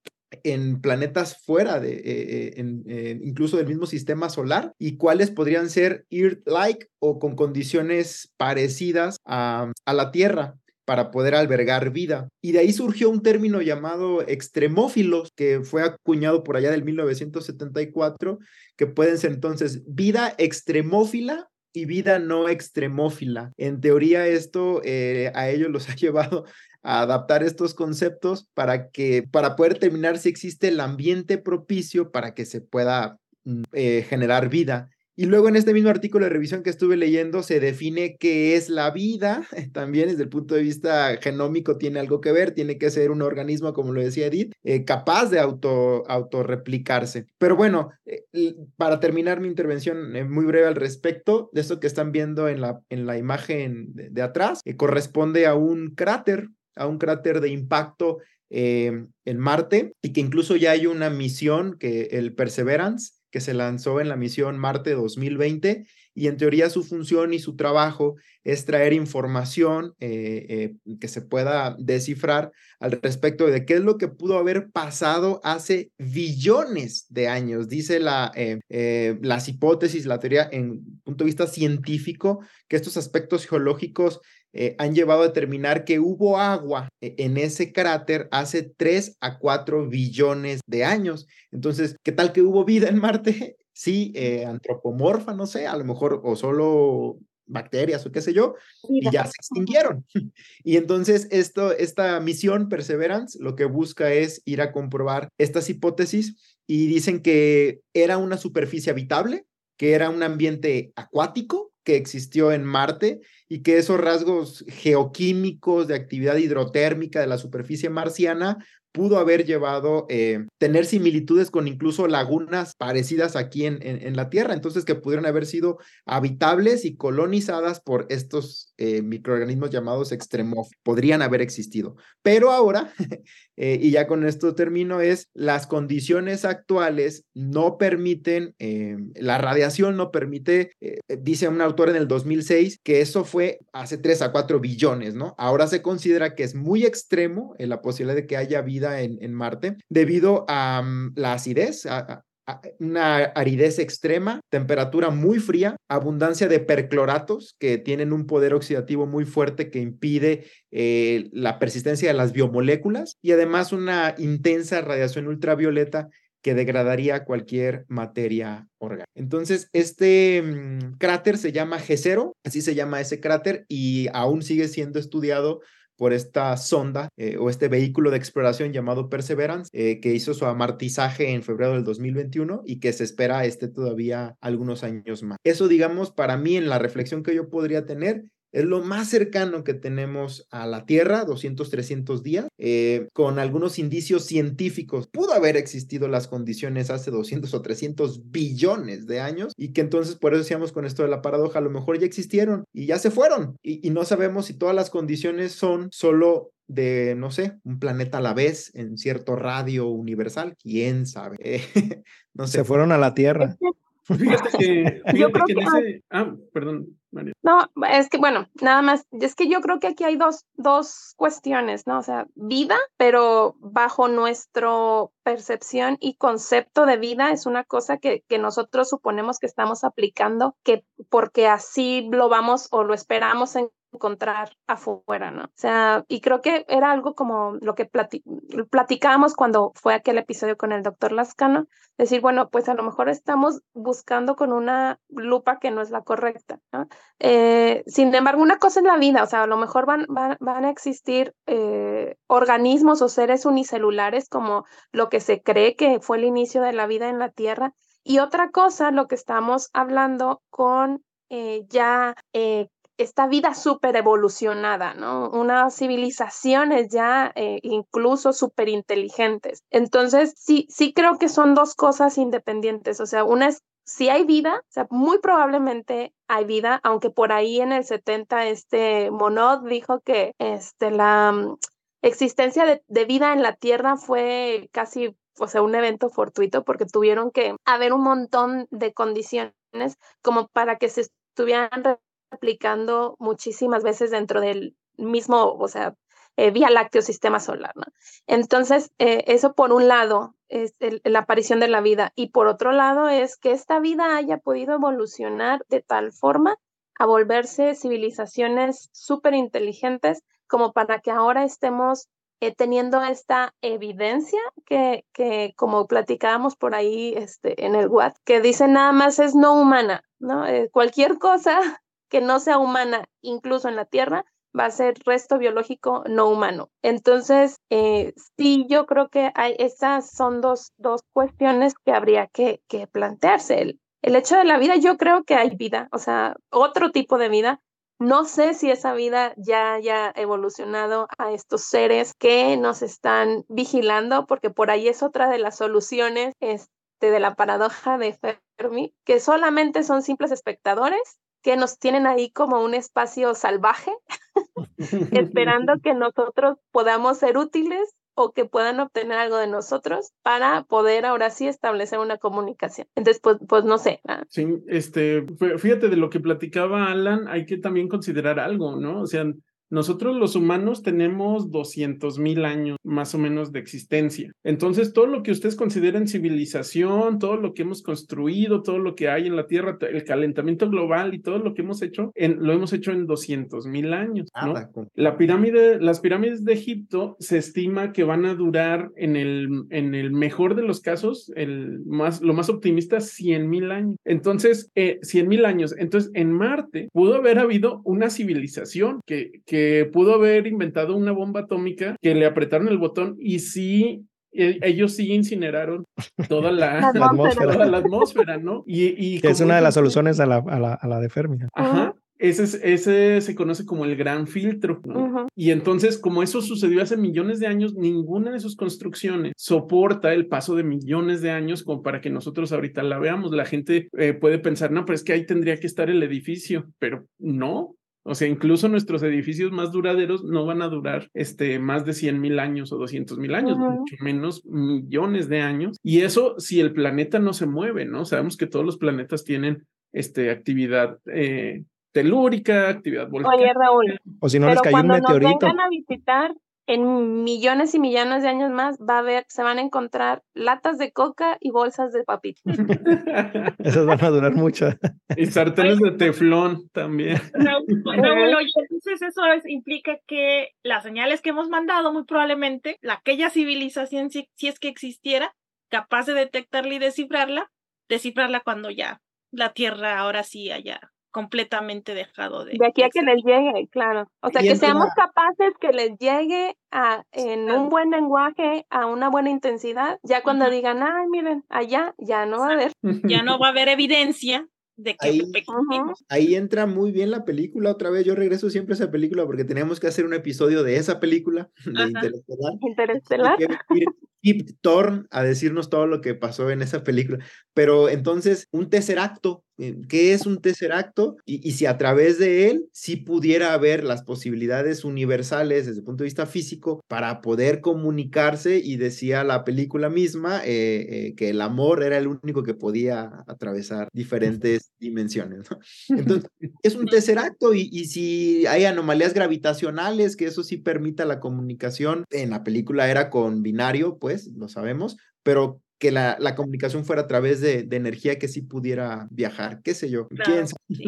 en planetas fuera de, eh, en, eh, incluso del mismo sistema solar y cuáles podrían ser Earth-like o con condiciones parecidas a, a la Tierra para poder albergar vida. Y de ahí surgió un término llamado extremófilos, que fue acuñado por allá del 1974, que pueden ser entonces vida extremófila y vida no extremófila. En teoría esto eh, a ellos los ha llevado a adaptar estos conceptos para que, para poder determinar si existe el ambiente propicio para que se pueda mm, eh, generar vida y luego en este mismo artículo de revisión que estuve leyendo se define qué es la vida, también desde el punto de vista genómico tiene algo que ver, tiene que ser un organismo, como lo decía Edith, eh, capaz de auto, autorreplicarse. Pero bueno, eh, para terminar mi intervención eh, muy breve al respecto, de esto que están viendo en la, en la imagen de, atrás, corresponde a un cráter, a un cráter de impacto en Marte y que incluso ya hay una misión que el Perseverance que se lanzó en la misión Marte 2020 y en teoría su función y su trabajo es traer información eh, eh, que se pueda descifrar al respecto de qué es lo que pudo haber pasado hace billones de años. Dice la, eh, las hipótesis, la teoría en punto de vista científico, que estos aspectos geológicos han llevado a determinar que hubo agua en ese cráter hace 3 a 4 billones de años. Entonces, ¿qué tal que hubo vida en Marte? Sí, eh, antropomorfa, no sé, a lo mejor, o solo bacterias o qué sé yo, y ya se extinguieron. Y entonces esto, esta misión Perseverance lo que busca es ir a comprobar estas hipótesis y dicen que era una superficie habitable, que era un ambiente acuático que existió en Marte y que esos rasgos geoquímicos de actividad hidrotérmica de la superficie marciana pudo haber llevado eh, tener similitudes con incluso lagunas parecidas aquí en, en, la Tierra, entonces que pudieron haber sido habitables y colonizadas por estos eh, microorganismos llamados extremófilos, podrían haber existido. Pero ahora, eh, y ya con esto termino, es las condiciones actuales no permiten, la radiación no permite, dice un autor en el 2006, que eso fue hace 3 a 4 billones, ¿no? Ahora se considera que es muy extremo la posibilidad de que haya vida en, Marte debido a mm, la acidez, a, una aridez extrema, temperatura muy fría, abundancia de percloratos que tienen un poder oxidativo muy fuerte que impide eh, la persistencia de las biomoléculas y además una intensa radiación ultravioleta que degradaría cualquier materia orgánica. Entonces, este mm, cráter se llama G0, así se llama ese cráter y aún sigue siendo estudiado por esta sonda eh, o este vehículo de exploración llamado Perseverance, eh, que hizo su amartizaje en febrero del 2021 y que se espera esté todavía algunos años más. Eso, digamos, para mí en la reflexión que yo podría tener es lo más cercano que tenemos a la Tierra, 200, 300 días, eh, con algunos indicios científicos. Pudo haber existido las condiciones hace 200 o 300 billones de años y que entonces, por eso decíamos con esto de la paradoja, a lo mejor ya existieron y ya se fueron y, no sabemos si todas las condiciones son solo de, no sé, un planeta a la vez en cierto radio universal, quién sabe. no sé. Se fueron a la Tierra. Fíjate que, fíjate que en ese... Ah, perdón. No, es que bueno, nada más, es que yo creo que aquí hay dos, dos cuestiones, ¿no? O sea, vida, pero bajo nuestra percepción y concepto de vida es una cosa que, que nosotros suponemos que estamos aplicando, que porque así lo vamos o lo esperamos en encontrar afuera, ¿no? O sea, y creo que era algo como lo que platicábamos cuando fue aquel episodio con el doctor Lascano, decir, bueno, pues a lo mejor estamos buscando con una lupa que no es la correcta, ¿no? Eh, sin embargo, una cosa es la vida, o sea, a lo mejor van, van, a existir eh, organismos o seres unicelulares como lo que se cree que fue el inicio de la vida en la Tierra, y otra cosa, lo que estamos hablando con eh, ya esta vida súper evolucionada, ¿no? Unas civilizaciones ya eh, incluso súper inteligentes. Entonces, sí, sí creo que son dos cosas independientes. O sea, una es si hay vida, o sea, muy probablemente hay vida, aunque por ahí en el 70 este Monod dijo que este, la mm, existencia de, de, vida en la Tierra fue casi, o sea, un evento fortuito porque tuvieron que haber un montón de condiciones como para que se estuvieran aplicando muchísimas veces dentro del mismo, o sea, eh, Vía Lácteo Sistema Solar, ¿no? Entonces, eh, eso por un lado es la aparición de la vida y por otro lado es que esta vida haya podido evolucionar de tal forma a volverse civilizaciones súper inteligentes como para que ahora estemos eh, teniendo esta evidencia que, que, como platicábamos por ahí este, en el WhatsApp, que dice nada más es no humana, ¿no? cualquier cosa que no sea humana, incluso en la Tierra, va a ser resto biológico no humano. Entonces, eh, sí, yo creo que hay, esas son dos, dos cuestiones que habría que, que plantearse. El, el hecho de la vida, yo creo que hay vida, o sea, otro tipo de vida, no sé si esa vida ya haya evolucionado a estos seres que nos están vigilando, porque por ahí es otra de las soluciones este, de la paradoja de Fermi, que solamente son simples espectadores que nos tienen ahí como un espacio salvaje, esperando que nosotros podamos ser útiles o que puedan obtener algo de nosotros para poder ahora sí establecer una comunicación. Entonces, pues, pues no sé. Sí, este, fíjate de lo que platicaba Alan, hay que también considerar algo, ¿no? O sea, nosotros los humanos tenemos 200 mil años más o menos de existencia. Entonces, todo lo que ustedes consideren civilización, todo lo que hemos construido, todo lo que hay en la Tierra, el calentamiento global y todo lo que hemos hecho, lo hemos hecho en 200 mil años. ¿no? La pirámide, las pirámides de Egipto se estima que van a durar en el, en el mejor de los casos, el más, lo más optimista, 100 mil años. Entonces, eh, 100 mil años. Entonces, en Marte pudo haber habido una civilización que que pudo haber inventado una bomba atómica que le apretaron el botón y sí e, ellos sí incineraron toda la, atmósfera. la atmósfera, ¿no? Y, es una de las soluciones a la, a la, de Fermi. Ajá. Ese, ese se conoce como el gran filtro. ¿no? Y entonces, como eso sucedió hace millones de años, ninguna de sus construcciones soporta el paso de millones de años como para que nosotros ahorita la veamos. La gente eh, puede pensar, no, pero es que ahí tendría que estar el edificio, pero no, o sea, incluso nuestros edificios más duraderos no van a durar este, más de 100 mil años o 200 mil años, mucho menos millones de años. Y eso si el planeta no se mueve, ¿no? Sabemos que todos los planetas tienen este, actividad eh, telúrica, actividad volcánica. Oye, Raúl, o si no les cayó un meteorito. Nos vengan a visitar, en millones y millones de años más va a haber, se van a encontrar latas de coca y bolsas de papitas. Esas van a durar mucho. Y sartenes de teflón también. No, no, entonces eso implica que las señales que hemos mandado, muy probablemente, la, aquella civilización, si, si es que existiera, capaz de detectarla y descifrarla, descifrarla cuando ya la Tierra ahora sí haya completamente dejado de... De aquí a que les llegue, claro. O sea, que seamos capaces que les llegue a, en un buen lenguaje, a una buena intensidad, ya cuando digan, ay, miren, allá ya no va a haber. Ya no va a haber evidencia de que ahí, ahí, entra muy bien la película otra vez. Yo regreso siempre a esa película porque tenemos que hacer un episodio de esa película de Interestelar. Interestelar. Kip Thorne a decirnos todo lo que pasó en esa película. Pero entonces, un tercer acto qué es un tercer acto y, si a través de él sí pudiera haber las posibilidades universales desde el punto de vista físico para poder comunicarse y decía la película misma eh, eh, que el amor era el único que podía atravesar diferentes dimensiones. Entonces, es un tercer acto y, y si hay anomalías gravitacionales, que eso sí permita la comunicación, en la película era con binario, pues lo sabemos, pero que la, la, comunicación fuera a través de, de, energía que sí pudiera viajar, qué sé yo.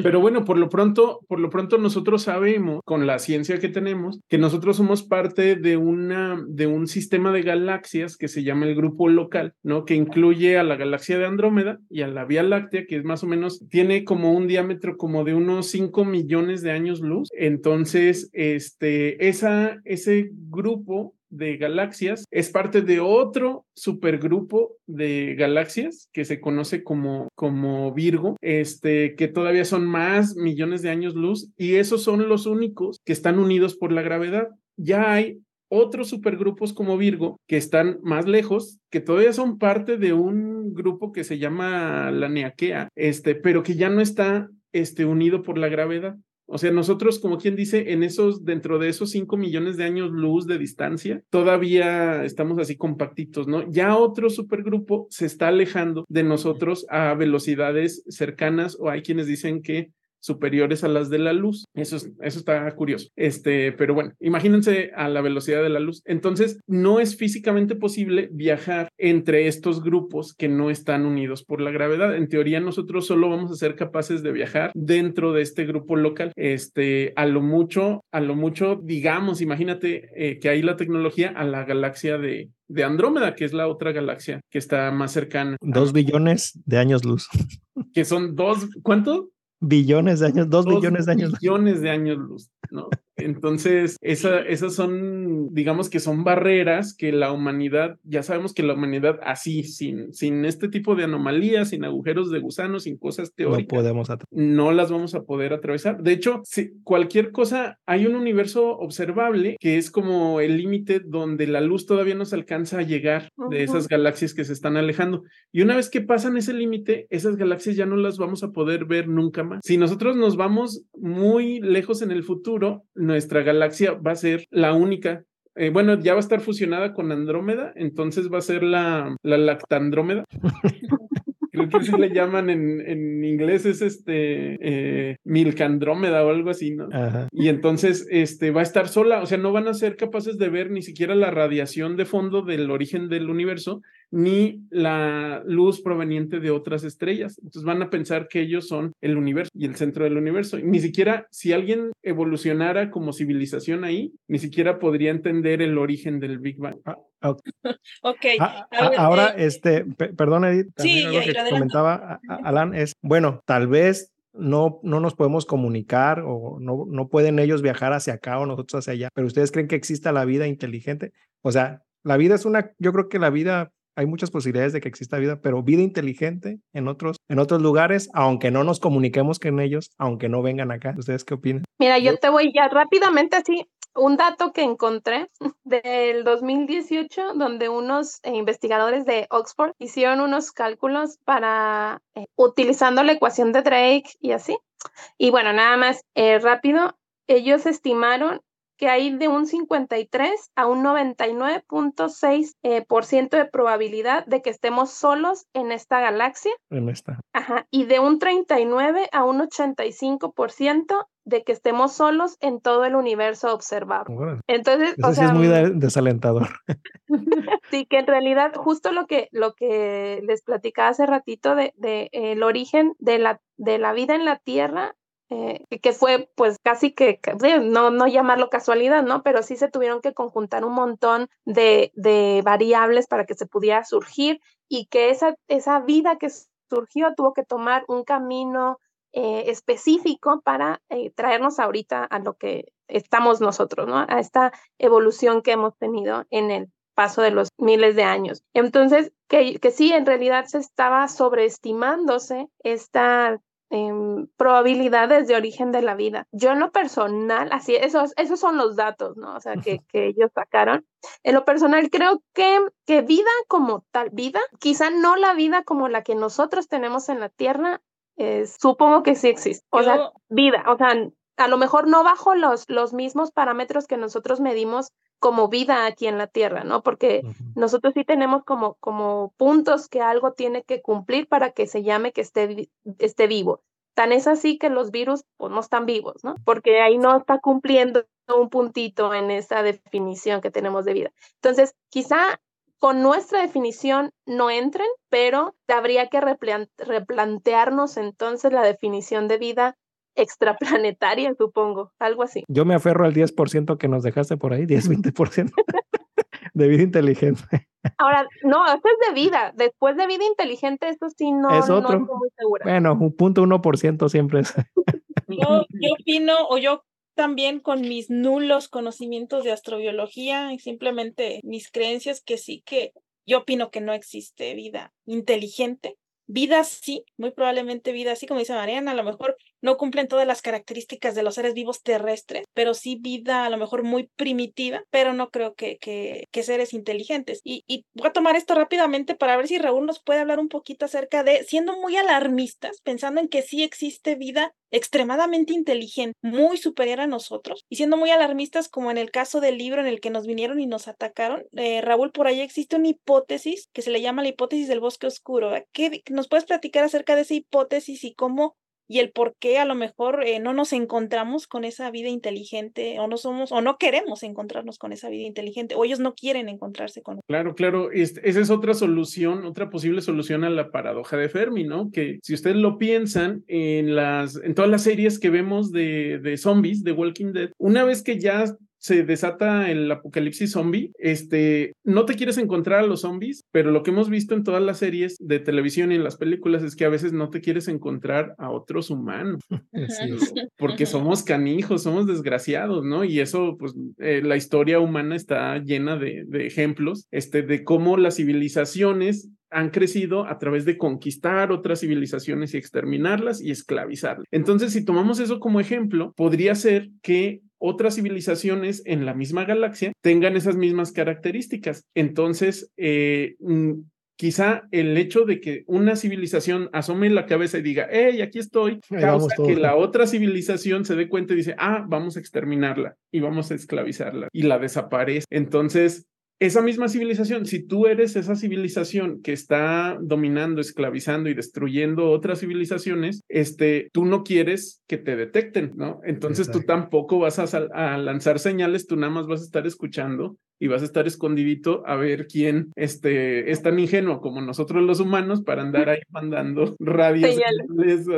Pero bueno, por lo pronto, por lo pronto nosotros sabemos con la ciencia que tenemos que nosotros somos parte de una de un sistema de galaxias que se llama el grupo local, ¿no? Que incluye a la galaxia de Andrómeda y a la Vía Láctea, que es más o menos tiene como un diámetro como de unos 5 millones de años luz. Entonces, este esa ese grupo de galaxias es parte de otro supergrupo de galaxias que se conoce como, como Virgo, este, que todavía son más millones de años luz y esos son los únicos que están unidos por la gravedad. Ya hay otros supergrupos como Virgo que están más lejos, que todavía son parte de un grupo que se llama la Neaquea, este, pero que ya no está este, unido por la gravedad. O sea, nosotros, como quien dice, en esos, dentro de esos cinco millones de años luz de distancia, todavía estamos así compactitos, ¿no? Ya otro supergrupo se está alejando de nosotros a velocidades cercanas o hay quienes dicen que superiores a las de la luz. Eso, eso está curioso. Este, pero bueno, imagínense a la velocidad de la luz. Entonces, no es físicamente posible viajar entre estos grupos que no están unidos por la gravedad. En teoría, nosotros solo vamos a ser capaces de viajar dentro de este grupo local. Este, a lo mucho, a lo mucho, digamos, imagínate eh, que hay la tecnología a la galaxia de, de Andrómeda, que es la otra galaxia que está más cercana. Dos billones de años luz. Que son dos, ¿cuánto? Billones de años, dos, billones de años. Billones de años luz, ¿no? Entonces, esa, esas son, digamos que son barreras que la humanidad, ya sabemos que la humanidad así, sin, sin este tipo de anomalías, sin agujeros de gusano, sin cosas teóricas, no, podemos no las vamos a poder atravesar. De hecho, si cualquier cosa, hay un universo observable que es como el límite donde la luz todavía no se alcanza a llegar de esas galaxias que se están alejando. Y una vez que pasan ese límite, esas galaxias ya no las vamos a poder ver nunca más. Si nosotros nos vamos muy lejos en el futuro, nuestra galaxia va a ser la única eh, bueno, ya va a estar fusionada con Andrómeda, entonces va a ser la, la Lactandrómeda. Creo que así le llaman en, en inglés, es este eh, Milcandrómeda o algo así, ¿no? Y entonces este, va a estar sola, o sea, no van a ser capaces de ver ni siquiera la radiación de fondo del origen del universo, ni la luz proveniente de otras estrellas. Entonces van a pensar que ellos son el universo y el centro del universo. ni siquiera si alguien evolucionara como civilización ahí, ni siquiera podría entender el origen del Big Bang. Ah, ok. Ah, ah, ahora, eh, este, perdón, Edith, sí, lo que comentaba Alan es, bueno, tal vez no, no nos podemos comunicar o no, no pueden ellos viajar hacia acá o nosotros hacia allá, pero ustedes creen que exista la vida inteligente. O sea, la vida es una, yo creo que la vida hay muchas posibilidades de que exista vida, pero vida inteligente en otros, en otros lugares, aunque no nos comuniquemos con ellos, aunque no vengan acá. ¿Ustedes qué opinan? Mira, yo, te voy ya rápidamente así, un dato que encontré del 2018, donde unos eh, investigadores de Oxford hicieron unos cálculos para, eh, utilizando la ecuación de Drake y así. Y bueno, nada más eh, rápido, ellos estimaron que hay de un 53 a un 99.6% eh, por ciento de probabilidad de que estemos solos en esta galaxia. En esta. Ajá. Y de un 39 a un 85% de que estemos solos en todo el universo observado. Entonces, Eso sí es muy desalentador. sí, que en realidad justo lo que, lo que les platicaba hace ratito de, de el origen de la, de la vida en la Tierra eh, que fue pues casi que, no, no llamarlo casualidad, ¿no? Pero sí se tuvieron que conjuntar un montón de, de variables para que se pudiera surgir y que esa, esa vida que surgió tuvo que tomar un camino eh, específico para eh, traernos ahorita a lo que estamos nosotros, ¿no? A esta evolución que hemos tenido en el paso de los miles de años. Entonces, que, que sí, en realidad se estaba sobreestimándose esta Em, probabilidades de origen de la vida. Yo en lo personal, así, esos, esos son los datos, ¿no? O sea, que, que ellos sacaron. En lo personal, creo que, que vida como tal, vida, quizá no la vida como la que nosotros tenemos en la Tierra, supongo que sí existe. O sea, vida, o sea, a lo mejor no bajo los, los mismos parámetros que nosotros medimos como vida aquí en la Tierra, ¿no? Porque nosotros sí tenemos como, como puntos que algo tiene que cumplir para que se llame que esté, esté vivo. Tan es así que los virus pues, no están vivos, ¿no? Porque ahí no está cumpliendo un puntito en esa definición que tenemos de vida. Entonces, quizá con nuestra definición no entren, pero habría que replantearnos entonces la definición de vida extraplanetaria, supongo, algo así. Yo me aferro al 10% que nos dejaste por ahí, 10-20% de vida inteligente. Ahora, no, eso es de vida. Después de vida inteligente, eso sí no, es otro. muy segura. Bueno, un punto 1% siempre es. Yo, yo opino, o yo también con mis nulos conocimientos de astrobiología y simplemente mis creencias que sí que yo opino que no existe vida inteligente. Vida sí, muy probablemente vida así, como dice Mariana, a lo mejor no cumplen todas las características de los seres vivos terrestres, pero sí vida a lo mejor muy primitiva, pero no creo que, que, seres inteligentes. Y, y, voy a tomar esto rápidamente para ver si Raúl nos puede hablar un poquito acerca de, siendo muy alarmistas, pensando en que sí existe vida extremadamente inteligente, muy superior a nosotros, y siendo muy alarmistas como en el caso del libro en el que nos vinieron y nos atacaron, eh, Raúl, por ahí existe una hipótesis que se le llama la hipótesis del bosque oscuro. ¿Qué, ¿Nos puedes platicar acerca de esa hipótesis y cómo y el por qué a lo mejor eh, no nos encontramos con esa vida inteligente o no somos o no queremos encontrarnos con esa vida inteligente o ellos no quieren encontrarse con. Claro, claro, esa es otra solución, otra posible solución a la paradoja de Fermi, ¿no? Que si ustedes lo piensan en las en todas las series que vemos de, de zombies, de Walking Dead, una vez que ya se desata el apocalipsis zombie, este, no te quieres encontrar a los zombies, pero lo que hemos visto en todas las series de televisión y en las películas es que a veces no te quieres encontrar a otros humanos, porque somos canijos, somos desgraciados, ¿no? Y eso, pues, eh, la historia humana está llena de, de ejemplos, este, de cómo las civilizaciones han crecido a través de conquistar otras civilizaciones y exterminarlas y esclavizarlas. Entonces, si tomamos eso como ejemplo, podría ser que otras civilizaciones en la misma galaxia tengan esas mismas características. Entonces, eh, mm, quizá el hecho de que una civilización asome la cabeza y diga, hey, aquí estoy, causa que la otra civilización se dé cuenta y dice, ah, vamos a exterminarla y vamos a esclavizarla y la desaparece. Entonces, esa misma civilización, si tú eres esa civilización que está dominando, esclavizando y destruyendo otras civilizaciones, este, tú no quieres que te detecten, ¿no? Entonces tú tampoco vas a, a, lanzar señales, tú nada más vas a estar escuchando y vas a estar escondidito a ver quién este, es tan ingenuo como nosotros los humanos para andar ahí mandando radios.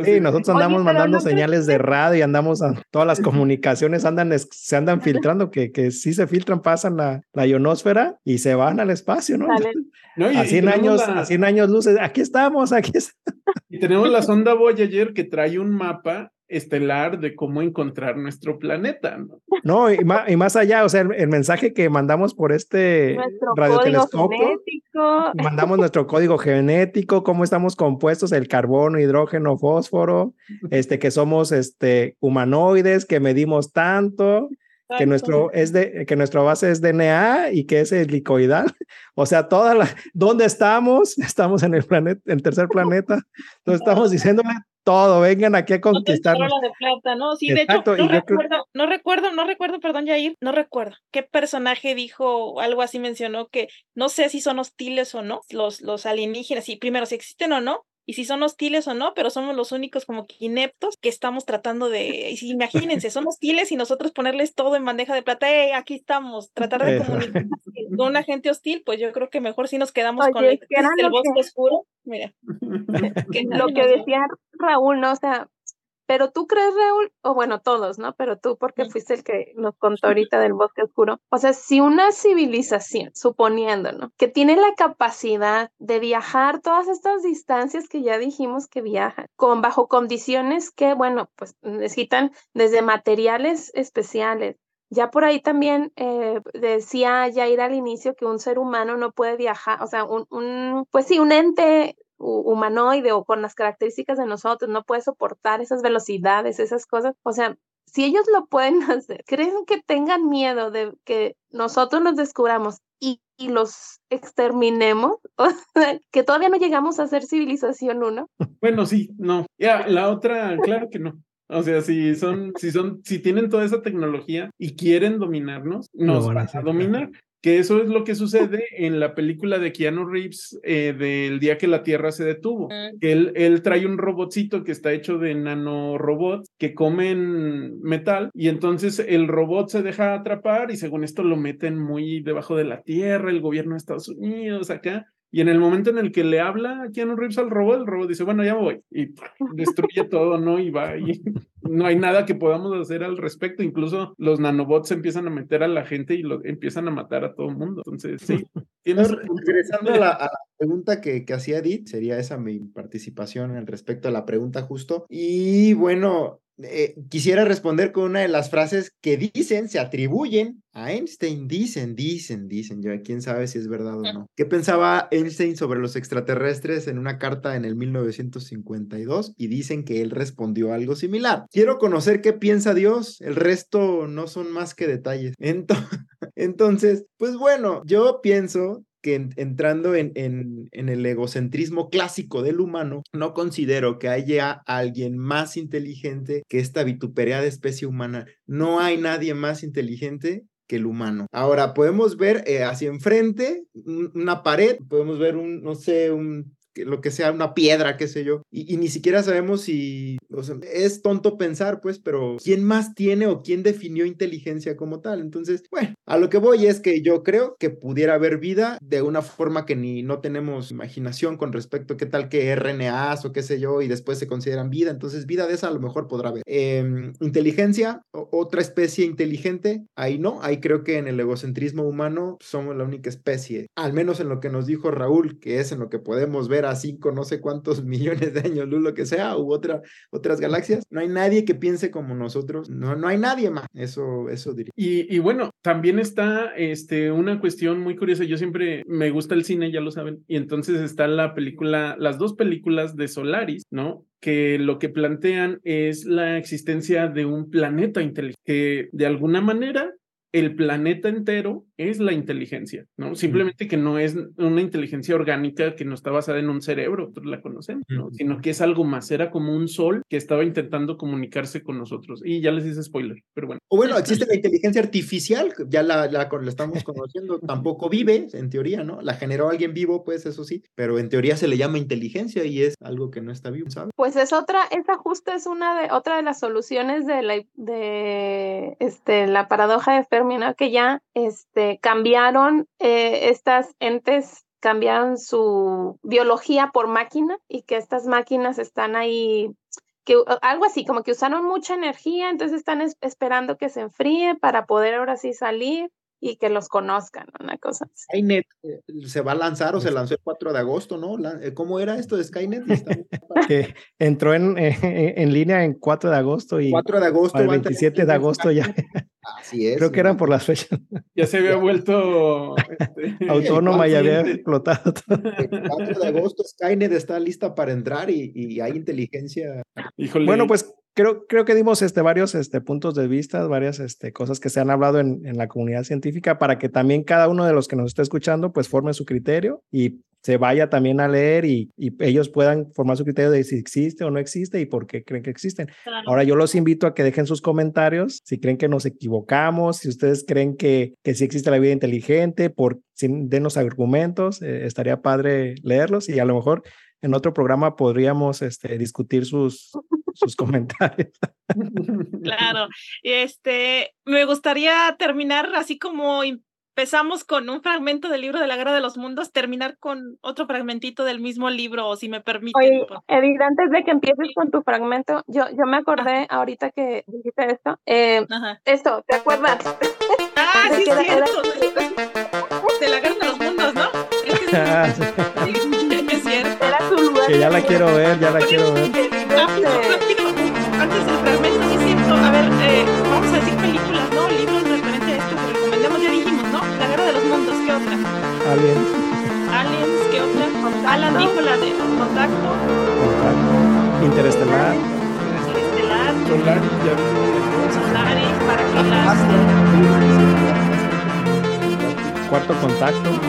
Sí, nosotros andamos mandando señales de radio y andamos a todas las comunicaciones andan, se andan filtrando, que, que sí se filtran, pasan la, la ionosfera y se van al espacio, ¿no? no y, a 100 años, a 100 años luces, aquí estamos, aquí estamos. Y tenemos la sonda Voyager que trae un mapa estelar de cómo encontrar nuestro planeta. No, no y, más, y, más, allá, o sea, el, mensaje que mandamos por este radiotelescopio, mandamos nuestro código genético, cómo estamos compuestos, el carbono, hidrógeno, fósforo, este, que somos este, humanoides, que medimos tanto, que nuestro es de que nuestra base es DNA y que es helicoidal. O sea, toda la ¿dónde estamos? Estamos en el planeta, el tercer planeta. Entonces estamos diciéndole todo, vengan aquí a conquistar. de plata, ¿no? Sí, de hecho, no recuerdo, no recuerdo, no recuerdo, perdón, Jair, no recuerdo qué personaje dijo algo así, mencionó que no sé si son hostiles o no, los, los alienígenas, y primero si existen o no, y si son hostiles o no, pero somos los únicos como que ineptos que estamos tratando de, imagínense, son hostiles y nosotros ponerles todo en bandeja de plata, hey, aquí estamos, tratar de comunicar con una gente hostil, pues yo creo que mejor si nos quedamos con el, el bosque oscuro, mira. lo que decía Raúl, ¿no? O sea, pero tú crees, Raúl, o bueno, todos, ¿no? Pero tú, porque fuiste el que nos contó ahorita del bosque oscuro. O sea, si una civilización, suponiendo, ¿no? Que tiene la capacidad de viajar todas estas distancias que ya dijimos que viajan, con bajo condiciones que, bueno, pues necesitan desde materiales especiales, ya por ahí también eh, decía Jair al inicio que un ser humano no puede viajar, o sea, un, un, pues sí, un ente humanoide o con las características de nosotros, no puede soportar esas velocidades, esas cosas. O sea, si ellos lo pueden hacer, ¿creen que tengan miedo de que nosotros los descubramos y, los exterminemos? que todavía no llegamos a ser civilización uno. Bueno, sí, no. Ya, la otra, claro que no. O sea, si son, si son, si tienen toda esa tecnología y quieren dominarnos, nos van a dominar que eso es lo que sucede en la película de Keanu Reeves eh, del día que la Tierra se detuvo. Él, él trae un robotcito que está hecho de nanorobots que comen metal y entonces el robot se deja atrapar y según esto lo meten muy debajo de la Tierra, el gobierno de Estados Unidos acá. Y en el momento en el que le habla Keanu Reeves al robot, el robot dice, bueno, ya voy. Y destruye todo, ¿no? Y va y no hay nada que podamos hacer al respecto. Incluso los nanobots empiezan a meter a la gente y lo, empiezan a matar a todo el mundo. Entonces, sí. Regresando a la, pregunta que, que hacía Edith, sería esa mi participación en respecto a la pregunta justo. Y bueno, eh, quisiera responder con una de las frases que dicen, se atribuyen a Einstein. Dicen, dicen, dicen. Ya quién sabe si es verdad o no. ¿Qué pensaba Einstein sobre los extraterrestres en una carta en el 1952? Y dicen que él respondió algo similar. Quiero conocer qué piensa Dios. El resto no son más que detalles. Entonces, pues bueno, yo pienso que entrando en, el egocentrismo clásico del humano, no considero que haya alguien más inteligente que esta vituperada especie humana. No hay nadie más inteligente que el humano. Ahora, podemos ver eh, hacia enfrente una pared, podemos ver un, no sé, un lo que sea, una piedra, qué sé yo, y, ni siquiera sabemos si, es tonto pensar, pues, pero ¿quién más tiene o quién definió inteligencia como tal? Entonces, bueno, a lo que voy es que yo creo que pudiera haber vida de una forma que ni no tenemos imaginación con respecto a qué tal que RNAs o qué sé yo, y después se consideran vida, entonces vida de esa a lo mejor podrá haber. Em, inteligencia, otra especie inteligente, ahí no, ahí creo que en el egocentrismo humano somos la única especie, al menos en lo que nos dijo Raúl, que es en lo que podemos ver a cinco, no sé cuántos millones de años luz, lo que sea, u otra, otras galaxias, no hay nadie que piense como nosotros, no, no hay nadie más, eso, eso diría. Y, y bueno, también está este, una cuestión muy curiosa, yo siempre me gusta el cine, ya lo saben, y entonces está la película, las dos películas de Solaris, ¿no? que lo que plantean es la existencia de un planeta inteligente que de alguna manera el planeta entero es la inteligencia, ¿no? Simplemente que no es una inteligencia orgánica que no está basada en un cerebro, nosotros la conocemos, ¿no? Sino que es algo más, era como un sol que estaba intentando comunicarse con nosotros. Y ya les hice spoiler, pero bueno. O bueno, existe la inteligencia artificial, ya la, la, estamos conociendo, tampoco vive, en teoría, ¿no? La generó alguien vivo, pues eso sí, pero en teoría se le llama inteligencia y es algo que no está vivo, ¿sabes? Pues es otra, esa justo es una de, otra de las soluciones de la, de, este, la paradoja de Fermi, ¿no? Que ya, este, cambiaron eh, estas entes cambiaron su biología por máquina y que estas máquinas están ahí, que algo así, como que usaron mucha energía, entonces están esperando que se enfríe para poder ahora sí salir y que los conozcan, una cosa así. Skynet eh, se va a lanzar o se lanzó el 4 de agosto, ¿no? Eh, ¿Cómo era esto de Skynet? que entró en, en, línea en 4 de agosto y 4 de agosto, el 27 de agosto ya. Así es. Creo que eran por las fechas. Ya se había vuelto este, autónoma y había explotado. El 4 de agosto Skynet está lista para entrar y, y hay inteligencia. Bueno, pues creo, creo que dimos este, varios este, puntos de vista, varias este, cosas que se han hablado en, en, la comunidad científica para que también cada uno de los que nos está escuchando pues forme su criterio y se vaya también a leer y, y ellos puedan formar su criterio de si existe o no existe y por qué creen que existen. Claro. Ahora yo los invito a que dejen sus comentarios si creen que nos equivocamos, si ustedes creen que, que sí existe la vida inteligente, por, denos argumentos, eh, estaría padre leerlos y a lo mejor en otro programa podríamos este, discutir sus, sus comentarios. Claro, este, me gustaría terminar así como empezamos con un fragmento del libro de la Guerra de los Mundos, terminar con otro fragmentito del mismo libro, o si me permiten. Oye, Edith, antes de que empieces con tu fragmento, yo, yo me acordé ahorita que dijiste esto, eh, esto, ¿te acuerdas? Ah, sí, es cierto. De la Guerra de los Mundos, ¿no? Ah, Es cierto. Era tu lugar. Que ya la quiero ver, ya la quiero ver. Rápido, rápido. Antes del fragmento, sí es cierto. A ver, eh, vamos a decir películas, ¿no? Libros Aliens. Aliens, ¿qué otra? Alan dijo la de Contacto. Contacto. Interestelar. Interestelar. Solaris, ya vimos. Solaris, para que las... Cuarto contacto.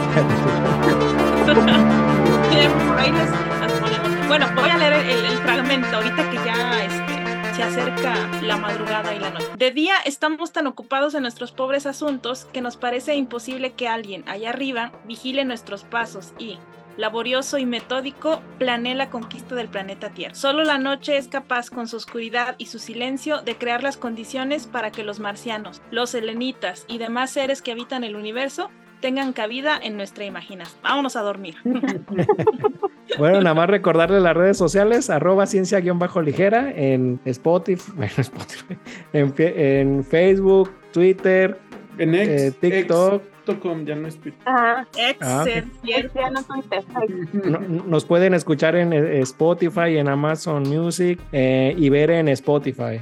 Bueno, voy a leer el, el fragmento ahorita que ya este, se acerca la madrugada y la noche. De día estamos tan ocupados en nuestros pobres asuntos que nos parece imposible que alguien allá arriba vigile nuestros pasos y, laborioso y metódico, planee la conquista del planeta Tierra. Solo la noche es capaz, con su oscuridad y su silencio, de crear las condiciones para que los marcianos, los helenitas y demás seres que habitan el universo tengan cabida en nuestra imaginación. Vámonos a dormir. Bueno, nada más recordarle las redes sociales, arroba ciencia-ligera en Spotify, bueno, Spotify en, en, Facebook, Twitter, en ex, eh, TikTok. Ex ya no es Twitter. Ajá. Excel, ya no Twitter. Nos pueden escuchar en Spotify, en Amazon Music eh, y ver en Spotify.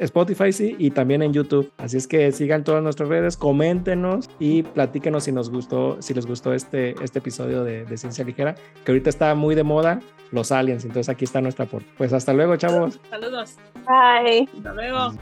Spotify sí, y también en YouTube. Así es que sigan todas nuestras redes, coméntenos y platíquenos si nos gustó, si les gustó este, este episodio de, de Ciencia Ligera, que ahorita está muy de moda, los aliens. Entonces aquí está nuestra por. Pues hasta luego, chavos. Saludos. Bye. Hasta luego.